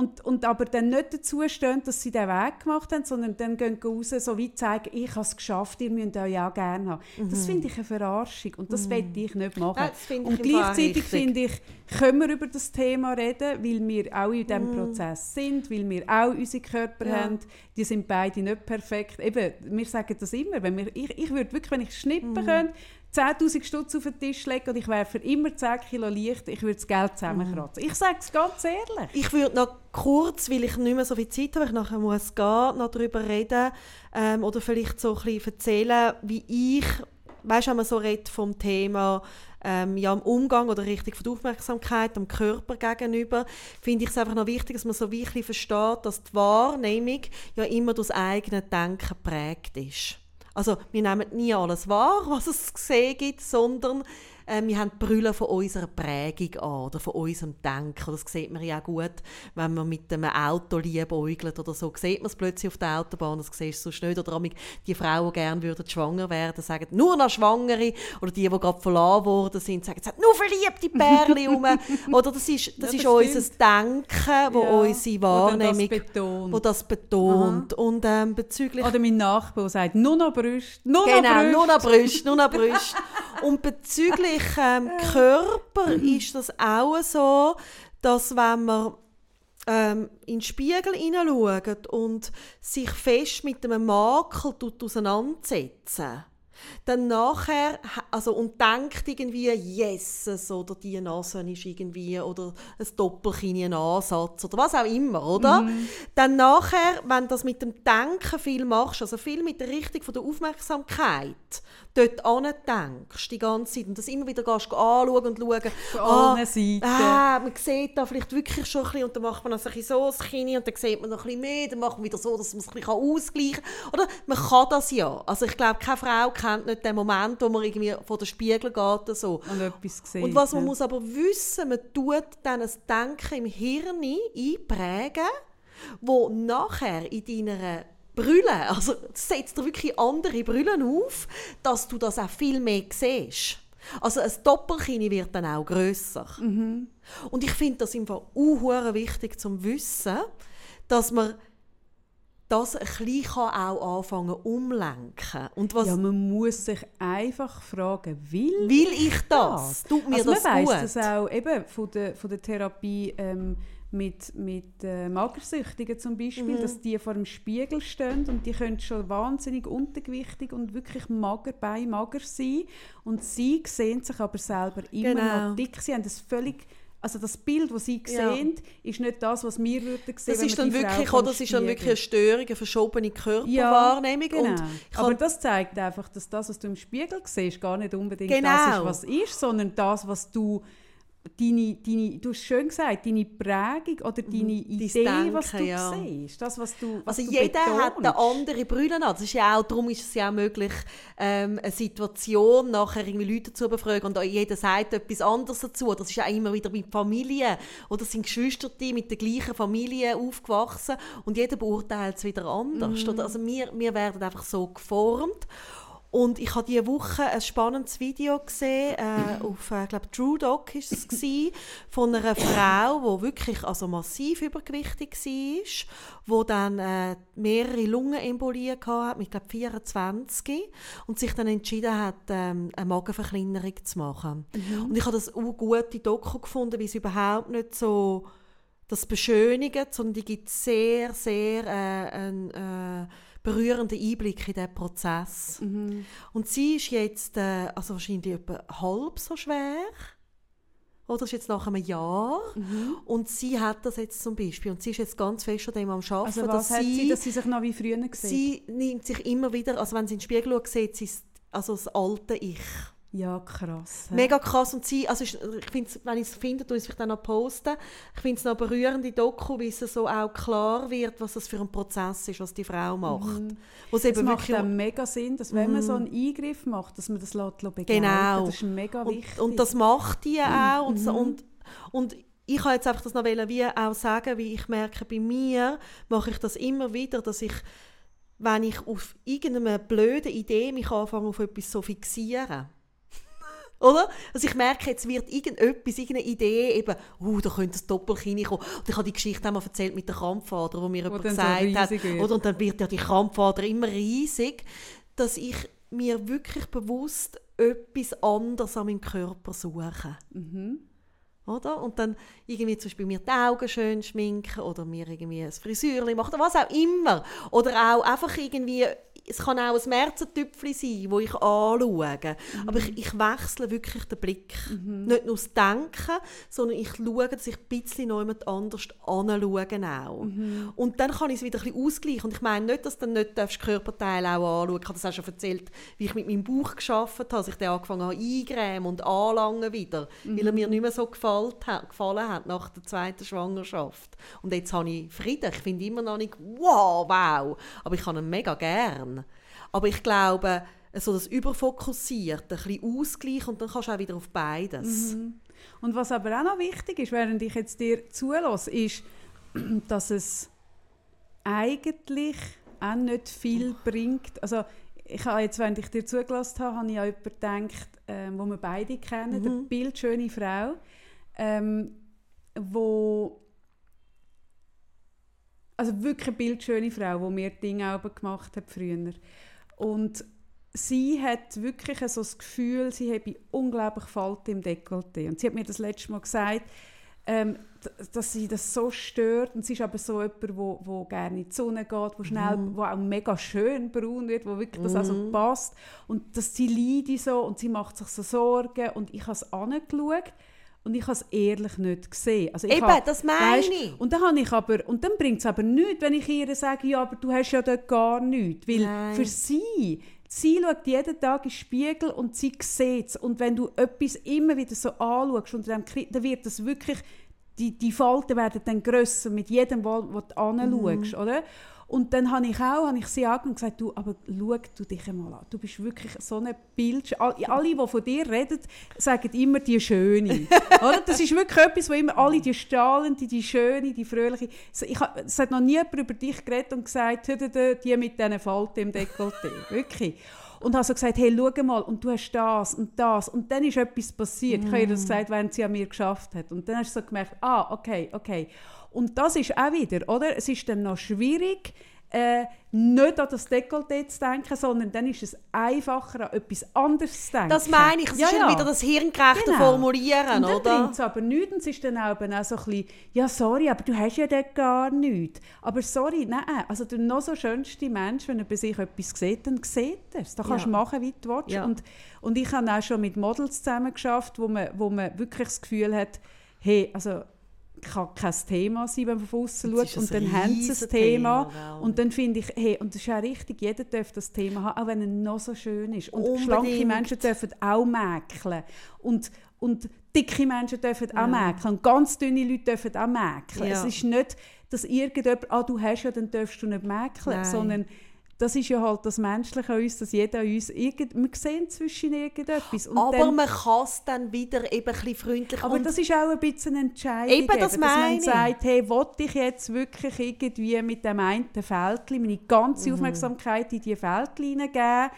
Und, und aber dann nicht dazu stehen, dass sie den Weg gemacht haben, sondern dann gehen sie raus, so wie zeigen, ich habe es geschafft, ihr müsst euch auch gerne haben. Das finde ich eine Verarschung und das will ich nicht machen. Mhm. und gleichzeitig finde ich, können wir über das Thema reden, weil wir auch in Mhm. diesem Prozess sind, weil wir auch unsere Körper Ja. haben, die sind beide nicht perfekt. Eben, wir sagen das immer, wenn wir, ich, ich würde wirklich, wenn ich schnippen Mhm. könnte, 10'000 Stutz auf den Tisch legen und ich wäre für immer 10 Kilo leicht, ich würde das Geld zusammenkratzen. Ich sage es ganz ehrlich. Ich würde noch kurz, weil ich nicht mehr so viel Zeit habe, ich nachher muss gehen, noch darüber reden ähm, oder vielleicht so ein bisschen erzählen, wie ich weißt du, wenn man so redet vom Thema ähm, ja, im Umgang oder richtig von der Aufmerksamkeit am Körper gegenüber, finde ich es einfach noch wichtig, dass man so wirklich versteht, dass die Wahrnehmung ja immer durch das eigene Denken geprägt ist. Also wir nehmen nie alles wahr, was es zu sehen gibt, sondern äh, wir haben die Brille von unserer Prägung an oder von unserem Denken. Das sieht man ja gut, wenn man mit einem Auto liebäugelt oder so. Sieht man es plötzlich auf der Autobahn, das siehst du so schnell. Oder die Frauen, die gerne würden schwanger werden, sagen nur noch Schwangere. Oder die, die gerade verlassen worden sind, sagen, es hat nur verliebte Pärchen rum. Oder das ist, das, ja, das ist unser Denken, wo ja. unsere Wahrnehmung, das betont. Wo das betont. Und, ähm, bezüglich Oder mein Nachbar sagt, nur noch Brüste, nur genau, noch Brüste. nur noch Brüste, nur noch Brüste. Und bezüglich ähm, Körper ist das auch so, dass wenn man ähm, in den Spiegel hineinschaut und sich fest mit einem Makel auseinandersetzen dann nachher, also und denkt irgendwie, yes, oder die Nase ist irgendwie, oder ein Doppelkinn, ein Ansatz, oder was auch immer, oder? Mhm. Dann nachher, wenn du das mit dem Denken viel machst, also viel mit der Richtung von der Aufmerksamkeit, dort denkst die ganze Zeit und das immer wieder gehst, anschauen und schauen. Von ah, allen Seiten. Ah, man sieht da vielleicht wirklich schon ein bisschen und dann macht man das ein bisschen so das Kinn und dann sieht man noch ein bisschen mehr, dann macht man wieder so, dass man es ein bisschen ausgleichen kann. Oder man kann das ja. Also ich glaube, keine Frau kennt nicht den Moment, wo man irgendwie vor den Spiegel geht so. Und etwas sieht. Und was man ja. muss aber wissen, man tut dann ein Denken im Hirn einprägen, wo nachher in deiner Brille, also setzt dir wirklich andere Brillen auf, dass du das auch viel mehr siehst. Also ein Doppelkinn wird dann auch grösser. Mhm. Und ich finde das einfach auch wichtig zum Wissen, dass man das ein bisschen auch anfangen umlenken und was Ja, man muss sich einfach fragen, will, will ich das? Tut mir also das man gut? das auch eben von der, von der Therapie ähm, mit, mit äh, Magersüchtigen zum Beispiel, mhm. dass die vor dem Spiegel stehen und die können schon wahnsinnig untergewichtig und wirklich mager bei mager sein und sie sehen sich aber selber immer genau. noch dick. Sie haben das völlig also das Bild, das sie sehen, ja. ist nicht das, was wir würden sehen, das ist dann wirklich, oder das ist dann wirklich eine Störung, eine verschobene Körperwahrnehmung. Ja, genau. Aber das zeigt einfach, dass das, was du im Spiegel siehst, gar nicht unbedingt genau. das ist, was ist, sondern das, was du deine, deine, du hast schön gesagt, deine Prägung oder mhm. deine Idee, Denken, was du ja. siehst, das, was du was Also du jeder betonst. hat eine andere Brille an. Das ist ja auch, darum ist es ja auch möglich, ähm, eine Situation nachher irgendwie Leute zu befragen und jeder sagt etwas anderes dazu. Das ist ja auch immer wieder mit Familien oder sind Geschwister mit der gleichen Familie aufgewachsen und jeder beurteilt es wieder anders. Mhm. Also wir, wir werden einfach so geformt und ich habe diese Woche ein spannendes Video gesehen, äh, auf, äh, glaube True Dog ist es gewesen, von einer Frau, die wirklich also massiv übergewichtig war, die dann äh, mehrere Lungenembolien hatte, mit glaube 24 und sich dann entschieden hat, ähm, eine Magenverkleinerung zu machen. Mhm. Und ich habe das auch gute Doku gefunden, weil es überhaupt nicht so das beschönigt, sondern die gibt sehr, sehr äh, ein, äh, berührenden Einblick in diesen Prozess. Mhm. Und sie ist jetzt äh, also wahrscheinlich etwa halb so schwer. Oder ist jetzt nach einem Jahr. Mhm. Und sie hat das jetzt zum Beispiel. Und sie ist jetzt ganz fest an dem am Arbeiten. Also was dass hat sie, dass sie sich noch wie früher sieht? Sie nimmt sich immer wieder, also wenn sie in den Spiegel schaut, sieht sie also das alte Ich. Ja, krass. Ja. Mega krass. Und sie, also ich finde wenn ich es finde, tue ich es dann noch posten. Ich finde es noch berührend in Doku, wie es so auch klar wird, was das für ein Prozess ist, was die Frau macht. Mhm. es eben macht dann mega Sinn, dass wenn mhm. man so einen Eingriff macht, dass man das lässt, lässt Genau. Das ist mega wichtig. Und, und das macht die auch. Und, so, mhm. und, und ich kann jetzt einfach das noch wie auch sagen, wie ich merke, bei mir mache ich das immer wieder, dass ich wenn ich auf irgendeine blöde Idee mich anfange, auf etwas so fixieren oder? Also ich merke, jetzt wird irgendetwas, irgendeine Idee, eben, uh, da könnte ein Doppelkinn kommen. Und ich habe die Geschichte einmal erzählt mit der Krampfader, wo mir jemand gesagt so hat. Oder? Und dann wird ja die Krampfader immer riesig, dass ich mir wirklich bewusst etwas anderes an meinem Körper suche. Mhm. Oder? Und dann irgendwie zum Beispiel mir die Augen schön schminken oder mir irgendwie ein Frisürchen machen oder was auch immer. Oder auch einfach irgendwie es kann auch ein Märzentüpfchen sein, wo ich anschaue. Mhm. Aber ich, ich wechsle wirklich den Blick. Mhm. Nicht nur das Denken, sondern ich schaue, dass ich ein bisschen noch jemand anders anschaue auch. Mhm. Und dann kann ich es wieder ein bisschen ausgleichen. Und ich meine nicht, dass du dann nicht darfst Körperteile auch anschauen Ich habe das auch schon erzählt, wie ich mit meinem Bauch geschafft habe, dass ich dann angefangen habe eingrämen und anlangen wieder, weil er mir mhm. nicht mehr so gefallen hat, gefallen hat nach der zweiten Schwangerschaft. Und jetzt habe ich Frieden. Ich finde immer noch nicht, wow, wow. Aber ich kann ihn mega gern. Aber ich glaube, so das Überfokussierte, ein bisschen Ausgleich und dann kannst du auch wieder auf beides. Mhm. Und was aber auch noch wichtig ist, während ich jetzt dir zulasse, ist, dass es eigentlich auch nicht viel bringt. Also ich habe jetzt, während ich dir zugelassen habe, habe ich an jemanden gedacht, ähm, wo wir beide kennen, mhm. eine bildschöne Frau, ähm, wo also wirklich eine bildschöne Frau, die mir Dinge auch gemacht hat früher. Und sie hat wirklich so das Gefühl, sie habe unglaublich Falten im Dekolleté. Und sie hat mir das letzte Mal gesagt, ähm, dass sie das so stört. Und sie ist aber so jemand, wo, wo gerne in die Sonne geht, wo, schnell, mm. wo auch mega schön braun wird, wo wirklich das mm. also mhm. passt. Und dass sie leidet so und sie macht sich so Sorgen. Und ich habe es angeschaut und ich habe es ehrlich nicht gesehen. Also Eben, habe, das meine weißt, ich. Und dann, habe ich aber, und dann bringt es aber nichts, wenn ich ihr sage, ja, aber du hast ja dort gar nichts. Weil Nein. für sie, sie schaut jeden Tag in den Spiegel und sie sieht es. Und wenn du etwas immer wieder so anschaust, und dann, dann wird das wirklich, die, die Falten werden dann grösser mit jedem, wo, wo du anschaust, mhm. oder? Und dann habe ich auch habe ich sie angeschaut und gesagt, du, aber schau du dich einmal an. Du bist wirklich so ein Bild. Alle, die von dir reden, sagen immer die Schöne. Oder? Das ist wirklich etwas, wo immer alle die strahlende, die Schöne, die Fröhliche... Ich, es hat noch nie jemand über dich geredet und gesagt, die mit diesen Falten im Dekolleté. Wirklich und habe so gesagt, hey, schau mal, und du hast das und das. Und dann ist etwas passiert. Mm. Ich habe ihr das mm. gesagt, während sie an mir geschafft hat. Und dann hast du so gemerkt, ah, okay, okay. Und das ist auch wieder, oder? Es ist dann noch schwierig, äh, nicht an das Dekolleté zu denken, sondern dann ist es einfacher, an etwas anderes zu denken. Das meine ich, es ja, ist ja. wieder das hirngerechte genau. Formulieren, und oder? bringt es aber nichts, und es ist dann auch, auch so ein bisschen, ja sorry, aber du hast ja dort gar nichts. Aber sorry, nein, also der noch so schönste Mensch, wenn er bei sich etwas sieht, dann sieht er es. Da kannst du ja. machen, wie du willst. Ja. Und, und ich habe auch schon mit Models zusammen geschafft, wo man, wo man wirklich das Gefühl hat, hey, also kann kein Thema sein, wenn man von außen schaut. Und dann haben sie ein Thema. Thema und dann finde ich, hey, und das ist auch richtig, jeder darf das Thema haben, auch wenn er noch so schön ist. Und Unbedingt. schlanke Menschen dürfen auch mäkeln. Und, und dicke Menschen dürfen ja. auch mäkeln. Und ganz dünne Leute dürfen auch mäkeln. Ja. Es ist nicht, dass irgendjemand, ah, du hast ja, dann darfst du nicht mäkeln, sondern das ist ja halt das Menschliche an uns, dass jeder uns, irgend, wir sehen zwischen irgendetwas. Und aber dann, man kann es dann wieder eben ein bisschen freundlich Aber das ist auch ein bisschen eine Entscheidung, eben, das eben, dass man sagt, hey, wollte ich jetzt wirklich irgendwie mit dem einen Fältchen meine ganze mhm. Aufmerksamkeit in diese Fältchen hineingeben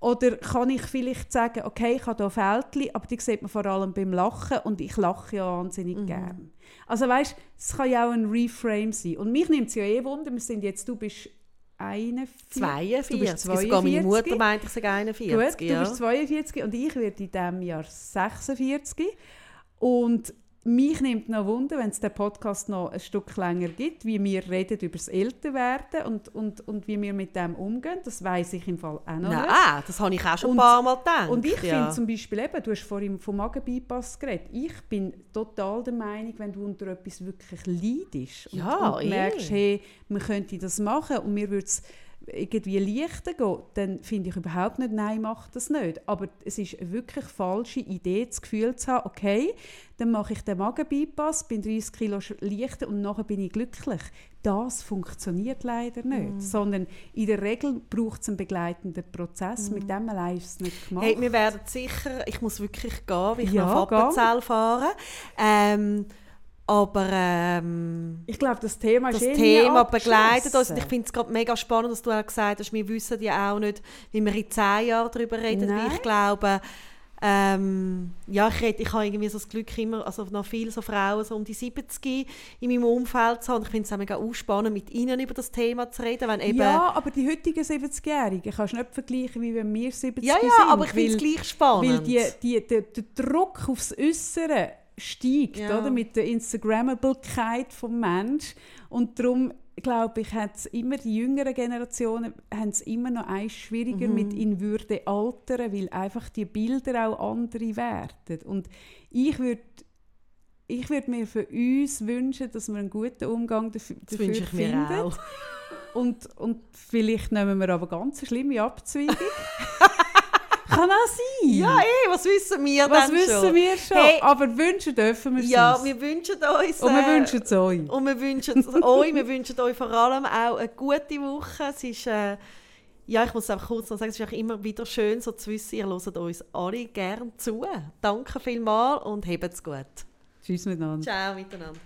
oder kann ich vielleicht sagen, okay, ich habe hier Fältchen, aber die sieht man vor allem beim Lachen und ich lache ja wahnsinnig mhm. gern. Also weißt, es kann ja auch ein Reframe sein. Und mich nimmt es ja eh Wunder, wir sind jetzt, du bist 41. 42. Du bist 42. meine Mutter meint, ich sage 41. Gut, ja. du bist 42 und ich werde in diesem Jahr 46. Und mich nimmt noch Wunder, wenn es den Podcast noch ein Stück länger gibt, wie wir reden über das Älterwerden und, und, und wie wir mit dem umgehen. Das weiß ich im Fall auch noch Nein, nicht. das habe ich auch schon und, ein paar Mal gedacht. Und ich ja. finde zum Beispiel eben, du hast vorhin vom Magenbypass geredet, ich bin total der Meinung, wenn du unter etwas wirklich leidest und, ja, und merkst, hey, man könnte das machen und mir würde es irgendwie leichter gehen, dann finde ich überhaupt nicht, nein, mach das nicht. Aber es ist eine wirklich falsche Idee, das Gefühl zu haben, okay, dann mache ich den Magenbypass, bin 30 Kilo leichter und nachher bin ich glücklich. Das funktioniert leider nicht, mm. sondern in der Regel braucht es einen begleitenden Prozess. Mm. Mit dem allein ist es nicht gemacht. Hey, wir werden sicher, ich muss wirklich gehen, weil ich ja, nach Appenzell fahre. Ähm, aber ähm, ich glaube, das Thema das ist eh Thema begleitet uns. Ich finde es gerade mega spannend, dass du auch gesagt hast, wir wissen ja auch nicht, wie wir in zehn Jahren darüber reden. Weil ich glaube, ähm, ja, ich, rede, ich habe irgendwie so das Glück, immer, also noch viele so Frauen so um die 70 in meinem Umfeld zu haben. Ich finde es auch mega spannend, mit ihnen über das Thema zu reden. Wenn eben ja, aber die heutigen 70-Jährigen kannst du nicht vergleichen, wie wenn wir 70 ja, ja, sind. aber ich finde es gleich spannend. Weil die, die, der, der Druck aufs Äußere steigt, ja. oder? mit der Instagrammabilität des Menschen. Und darum glaube ich, hat's immer die jüngeren Generationen haben es immer noch eins schwieriger Mhm. mit in Würde altern, weil einfach die Bilder auch andere werden. Und ich würde ich würd mir für uns wünschen, dass wir einen guten Umgang dafür, Das dafür ich mir finden. auch. Und, und vielleicht nehmen wir aber ganz schlimme Abzweigung. Kann auch sein. Ja, eh, was wissen wir Was dann wissen schon? wir schon? Hey. aber wünschen dürfen wir es Ja, uns. wir wünschen uns... Und wir äh, wünschen es euch. Und wir wünschen es euch, wir wünschen euch vor allem auch eine gute Woche. Es ist, äh, ja, ich muss einfach kurz noch sagen, es ist immer wieder schön, so zu wissen, ihr hört uns alle gerne zu. Danke vielmals und habt's gut. Tschüss miteinander. Ciao miteinander.